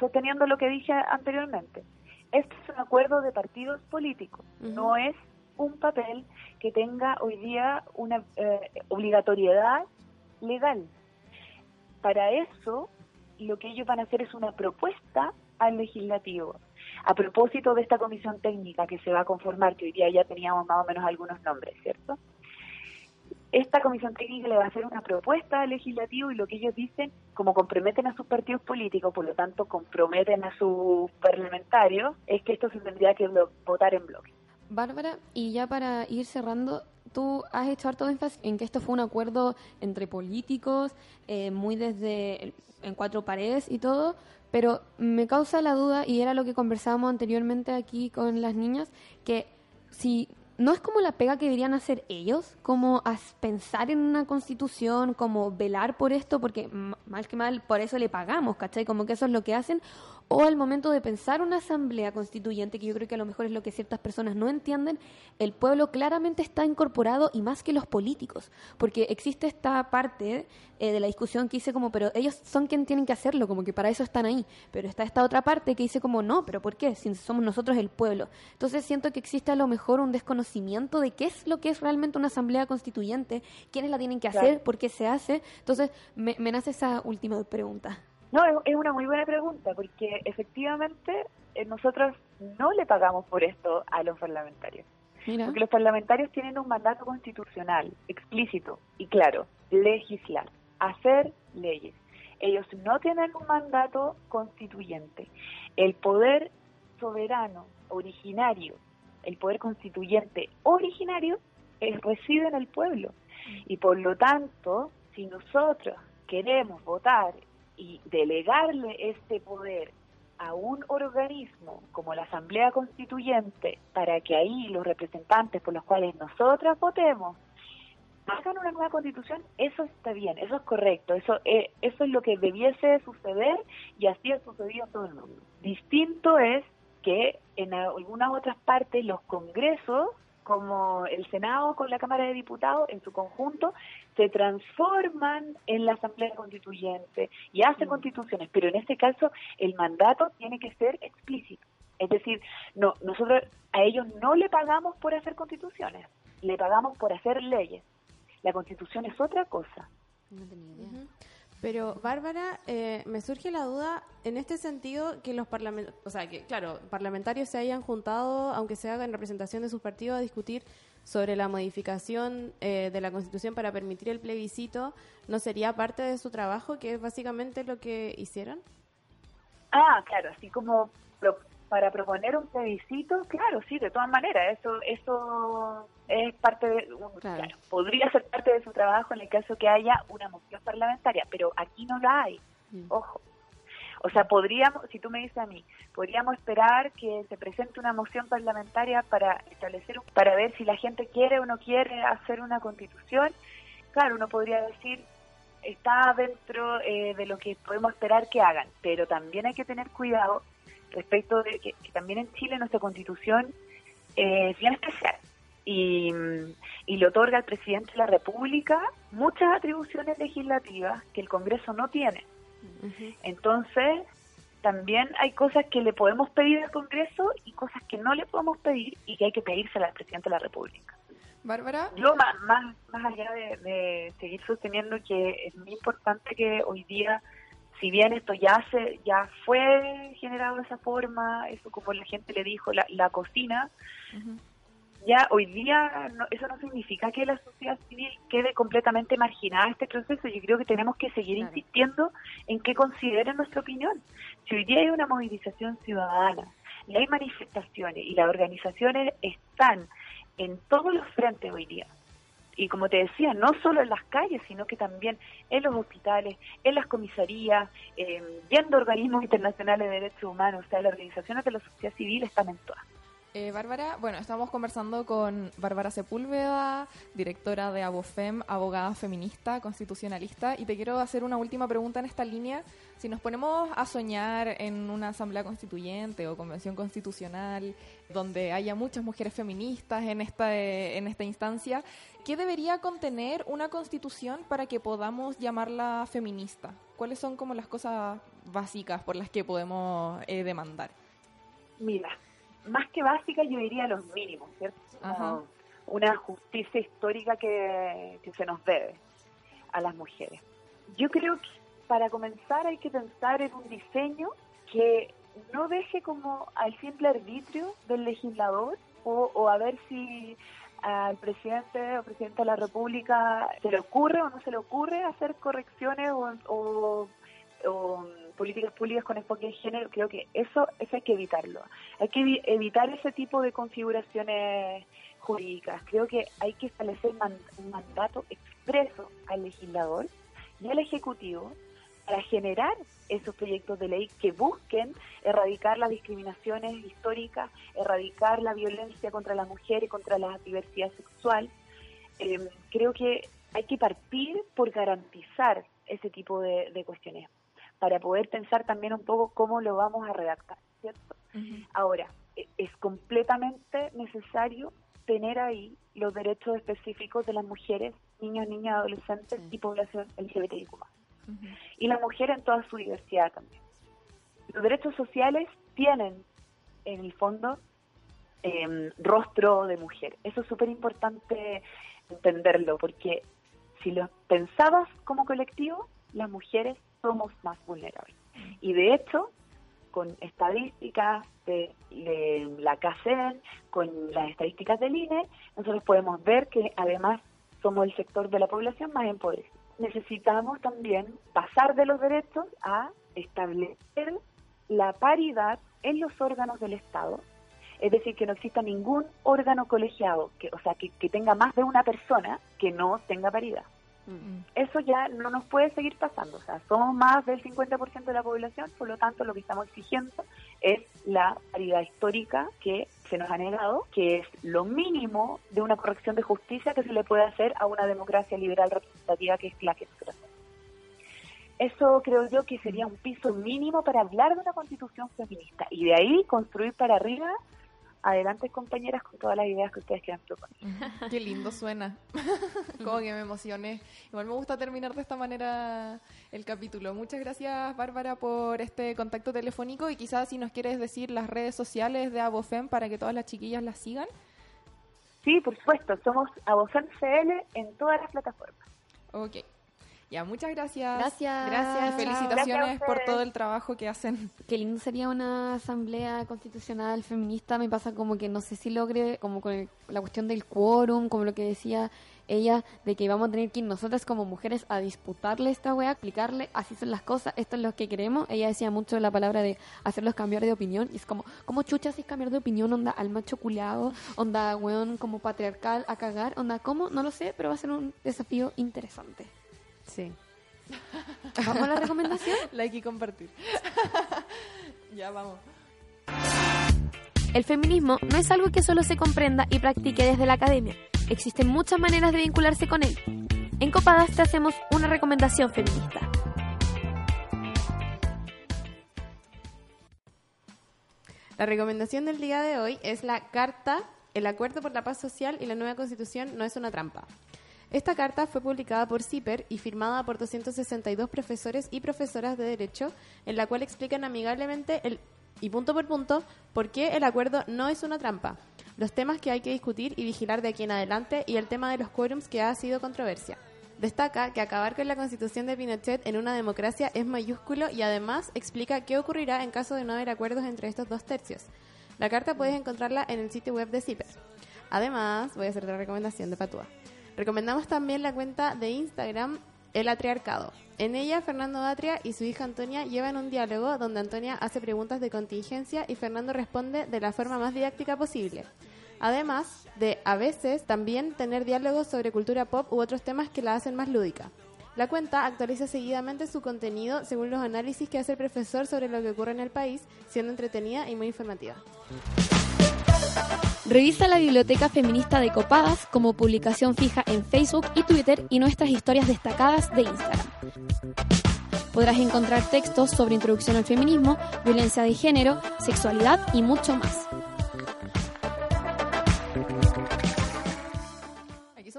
Speaker 13: sosteniendo lo que dije anteriormente. Este es un acuerdo de partidos políticos, no es un papel que tenga hoy día una eh, obligatoriedad legal. Para eso, lo que ellos van a hacer es una propuesta al legislativo. A propósito de esta comisión técnica que se va a conformar, que hoy día ya teníamos más o menos algunos nombres, ¿cierto? Esta comisión técnica le va a hacer una propuesta al legislativo y lo que ellos dicen, como comprometen a sus partidos políticos, por lo tanto comprometen a sus parlamentarios, es que esto se tendría que votar en bloque.
Speaker 1: Bárbara, y ya para ir cerrando, tú has hecho harto énfasis en que esto fue un acuerdo entre políticos, eh, muy desde en cuatro paredes y todo, pero me causa la duda, y era lo que conversábamos anteriormente aquí con las niñas, que si no es como la pega que deberían hacer ellos, como pensar en una constitución, como velar por esto, porque mal que mal, por eso le pagamos, ¿cachai? Como que eso es lo que hacen, o al momento de pensar una asamblea constituyente, que yo creo que a lo mejor es lo que ciertas personas no entienden, el pueblo claramente está incorporado y más que los políticos, porque existe esta parte eh, de la discusión que dice como, pero ellos son quienes tienen que hacerlo, como que para eso están ahí, pero está esta otra parte que dice como, no, pero ¿por qué? Si somos nosotros el pueblo. Entonces siento que existe a lo mejor un desconocimiento de qué es lo que es realmente una asamblea constituyente, quiénes la tienen que hacer, por qué se hace. Entonces me nace esa última pregunta.
Speaker 13: No, es una muy buena pregunta, porque efectivamente eh, nosotros no le pagamos por esto a los parlamentarios. Porque los parlamentarios tienen un mandato constitucional explícito y claro, legislar, hacer leyes. Ellos no tienen un mandato constituyente. El poder soberano, originario, el poder constituyente originario, es, reside en el pueblo. Y por lo tanto, si nosotros queremos votar y delegarle este poder a un organismo como la Asamblea Constituyente para que ahí los representantes por los cuales nosotras votemos hagan una nueva constitución, eso está bien, eso es correcto, eso, eh, eso es lo que debiese suceder y así ha sucedido en todo el mundo. Distinto es que en algunas otras partes los congresos como el Senado con la Cámara de Diputados en su conjunto se transforman en la Asamblea Constituyente y hacen mm. constituciones, pero en este caso el mandato tiene que ser explícito. Es decir, no, nosotros a ellos no le pagamos por hacer constituciones, le pagamos por hacer leyes. La constitución es otra cosa. No tenía
Speaker 3: idea. Pero, Bárbara, eh, me surge la duda en este sentido que los parlamentarios, o sea, que claro, parlamentarios se hayan juntado, aunque se haga en representación de sus partidos, a discutir sobre la modificación eh, de la Constitución para permitir el plebiscito, ¿no sería parte de su trabajo, que es básicamente lo que hicieron?
Speaker 13: Ah, claro, así como para proponer un plebiscito, claro, sí, de todas maneras, eso eso es parte de, claro. podría ser parte de su trabajo en el caso que haya una moción parlamentaria, pero aquí no la hay, mm. ojo. O sea, podríamos, si tú me dices a mí, podríamos esperar que se presente una moción parlamentaria para establecer, para ver si la gente quiere o no quiere hacer una constitución. Claro, uno podría decir, está dentro eh, de lo que podemos esperar que hagan, pero también hay que tener cuidado respecto de que, también en Chile nuestra constitución es bien especial y, y, le otorga al presidente de la República muchas atribuciones legislativas que el Congreso no tiene. Entonces, también hay cosas que le podemos pedir al Congreso y cosas que no le podemos pedir y que hay que pedírselas al presidente de la República.
Speaker 2: Bárbara.
Speaker 13: Yo, más, más, más allá de, de seguir sosteniendo que es muy importante que hoy día si bien esto ya se ya fue generado de esa forma, eso como la gente le dijo, la, la cocina, ya hoy día eso no significa que la sociedad civil quede completamente marginada a este proceso. Yo creo que tenemos que seguir insistiendo en que consideren nuestra opinión. Si hoy día hay una movilización ciudadana, y hay manifestaciones y las organizaciones están en todos los frentes hoy día, y como te decía, no solo en las calles, sino que también en los hospitales, en las comisarías, eh, viendo organismos internacionales de derechos humanos, o sea, las organizaciones de la sociedad civil están en todas.
Speaker 2: Eh, Bárbara, bueno, estamos conversando con Bárbara Sepúlveda, directora de Abofem, abogada feminista, constitucionalista, y te quiero hacer una última pregunta en esta línea. Si nos ponemos a soñar en una asamblea constituyente o convención constitucional donde haya muchas mujeres feministas en esta, en esta instancia, ¿qué debería contener una constitución para que podamos llamarla feminista? ¿Cuáles son como las cosas básicas por las que podemos eh, demandar?
Speaker 13: Mira, más que básica yo diría los mínimos, ¿cierto? Una justicia histórica que, que se nos debe a las mujeres. Yo creo que para comenzar hay que pensar en un diseño que no deje como al simple arbitrio del legislador o, o a ver si al presidente o presidente de la República se le ocurre o no se le ocurre hacer correcciones o, o, políticas públicas con enfoque de género, creo que eso, eso hay que evitarlo. Hay que evitar ese tipo de configuraciones jurídicas. Creo que hay que establecer un mandato expreso al legislador y al Ejecutivo para generar esos proyectos de ley que busquen erradicar las discriminaciones históricas, erradicar la violencia contra la mujer y contra la diversidad sexual. Em, creo que hay que partir por garantizar ese tipo de, cuestiones, para poder pensar también un poco cómo lo vamos a redactar, ¿cierto? Ahora, e, es completamente necesario tener ahí los derechos específicos de las mujeres, niños, niñas, adolescentes y población LGBTIQ+. Y la mujer en toda su diversidad también. Los derechos sociales tienen, en el fondo, em, rostro de mujer. Eso es súper importante entenderlo, porque si lo pensabas como colectivo, las mujeres somos más vulnerables. Y de hecho, con estadísticas de, la CACEN, con las estadísticas del INE, nosotros podemos ver que además somos el sector de la población más empobrecido necesitamos también pasar de los derechos a establecer la paridad en los órganos del Estado, es decir, que no exista ningún órgano colegiado, que, o sea, que, tenga más de una persona que no tenga paridad. Mm. Eso ya no nos puede seguir pasando, o sea, somos más del 50% de la población, por lo tanto lo que estamos exigiendo es la paridad histórica que se nos ha negado, que es lo mínimo de una corrección de justicia que se le puede hacer a una democracia liberal representativa que es la que nosotros Eso creo yo que sería un piso mínimo para hablar de una constitución feminista y de ahí construir para arriba adelante compañeras con todas las ideas que ustedes quieran proponer.
Speaker 2: Qué lindo suena. Como que me emocioné. Igual me gusta terminar de esta manera el capítulo. Muchas gracias Bárbara por este contacto telefónico y quizás si nos quieres decir las redes sociales de Abofem para que todas las chiquillas las sigan.
Speaker 13: Sí, por supuesto. Somos Abofem CL en todas las plataformas.
Speaker 2: Ok. Ya, muchas gracias.
Speaker 1: Gracias.
Speaker 2: Gracias y felicitaciones por todo el trabajo que hacen.
Speaker 1: Qué lindo sería una asamblea constitucional feminista. Me pasa como que no sé si logre, como con la cuestión del quórum, como lo que decía ella, de que vamos a tener que ir nosotras como mujeres a disputarle esta wea, explicarle, así son las cosas, esto es lo que queremos. Ella decía mucho la palabra de hacerlos cambiar de opinión, y es como, como chuchas es cambiar de opinión, onda al macho culeado, onda weón como patriarcal a cagar, onda cómo, no lo sé, pero va a ser un desafío interesante.
Speaker 3: Sí.
Speaker 1: ¿Vamos a la recomendación?
Speaker 2: Like y compartir. ya vamos.
Speaker 5: El feminismo no es algo que solo se comprenda y practique desde la academia. Existen muchas maneras de vincularse con él. En Copadas te hacemos una recomendación feminista.
Speaker 3: La recomendación del día de hoy es la carta El Acuerdo por la Paz Social y la Nueva Constitución no es una trampa. Esta carta fue publicada por CIPER y firmada por 262 profesores y profesoras de Derecho, en la cual explican amigablemente el, y punto por punto por qué el acuerdo no es una trampa, los temas que hay que discutir y vigilar de aquí en adelante y el tema de los quórums que ha sido controversia. Destaca que acabar con la constitución de Pinochet en una democracia es mayúsculo y además explica qué ocurrirá en caso de no haber acuerdos entre estos dos tercios. La carta puedes encontrarla en el sitio web de CIPER. Además, voy a hacer otra recomendación de Patúa. Recomendamos también la cuenta de Instagram El Atriarcado. En ella, Fernando Atria y su hija Antonia llevan un diálogo donde Antonia hace preguntas de contingencia y Fernando responde de la forma más didáctica posible. Además de, a veces, también tener diálogos sobre cultura pop u otros temas que la hacen más lúdica. La cuenta actualiza seguidamente su contenido según los análisis que hace el profesor sobre lo que ocurre en el país, siendo entretenida y muy informativa.
Speaker 5: Revisa la biblioteca feminista de Copadas como publicación fija en Facebook y Twitter y nuestras historias destacadas de Instagram. Podrás encontrar textos sobre introducción al feminismo, violencia de género, sexualidad y mucho más.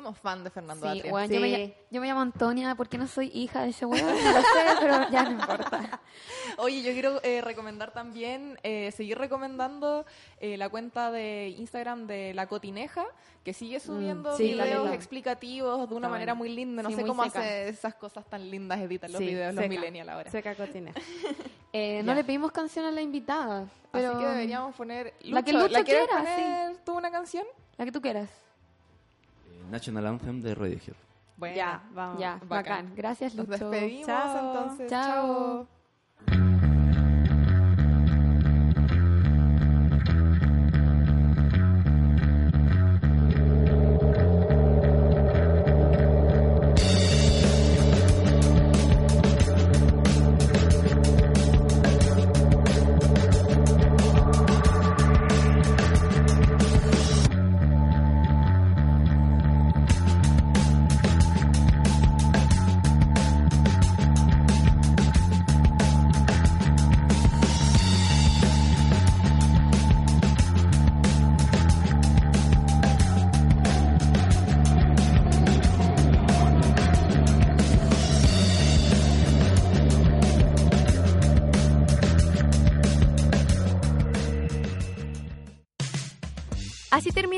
Speaker 2: Somos fan de Fernando
Speaker 1: Sí,
Speaker 2: Atria.
Speaker 1: bueno, yo, me, ll- yo me llamo Antonia, ¿por qué no soy hija de ese weón? No lo sé, pero ya no importa.
Speaker 2: Oye, yo quiero eh, recomendar también, eh, seguir recomendando eh, la cuenta de Instagram de La Cotineja, que sigue subiendo
Speaker 3: Mm, sí, la
Speaker 2: videos explicativos de una manera muy linda. No
Speaker 3: Sí,
Speaker 2: sé cómo
Speaker 3: seca.
Speaker 2: hace esas cosas tan lindas, editan los
Speaker 3: Sí,
Speaker 2: videos los
Speaker 3: seca.
Speaker 2: millennials ahora.
Speaker 3: Seca cotina.
Speaker 1: Eh, no le pedimos canción a la invitada, pero...
Speaker 2: Así que deberíamos poner...
Speaker 1: La que
Speaker 2: Lucho,
Speaker 1: Lucho
Speaker 2: quieres
Speaker 1: quiera,
Speaker 2: poner tú una canción?
Speaker 1: La que tú quieras.
Speaker 4: National Anthem de Radiohead.
Speaker 2: Bueno,
Speaker 3: Ya, vamos.
Speaker 1: Ya, bacán. Gracias,
Speaker 2: Nos
Speaker 1: Lucho.
Speaker 2: despedimos
Speaker 3: Chao.
Speaker 2: entonces.
Speaker 1: Chao.
Speaker 2: Chao.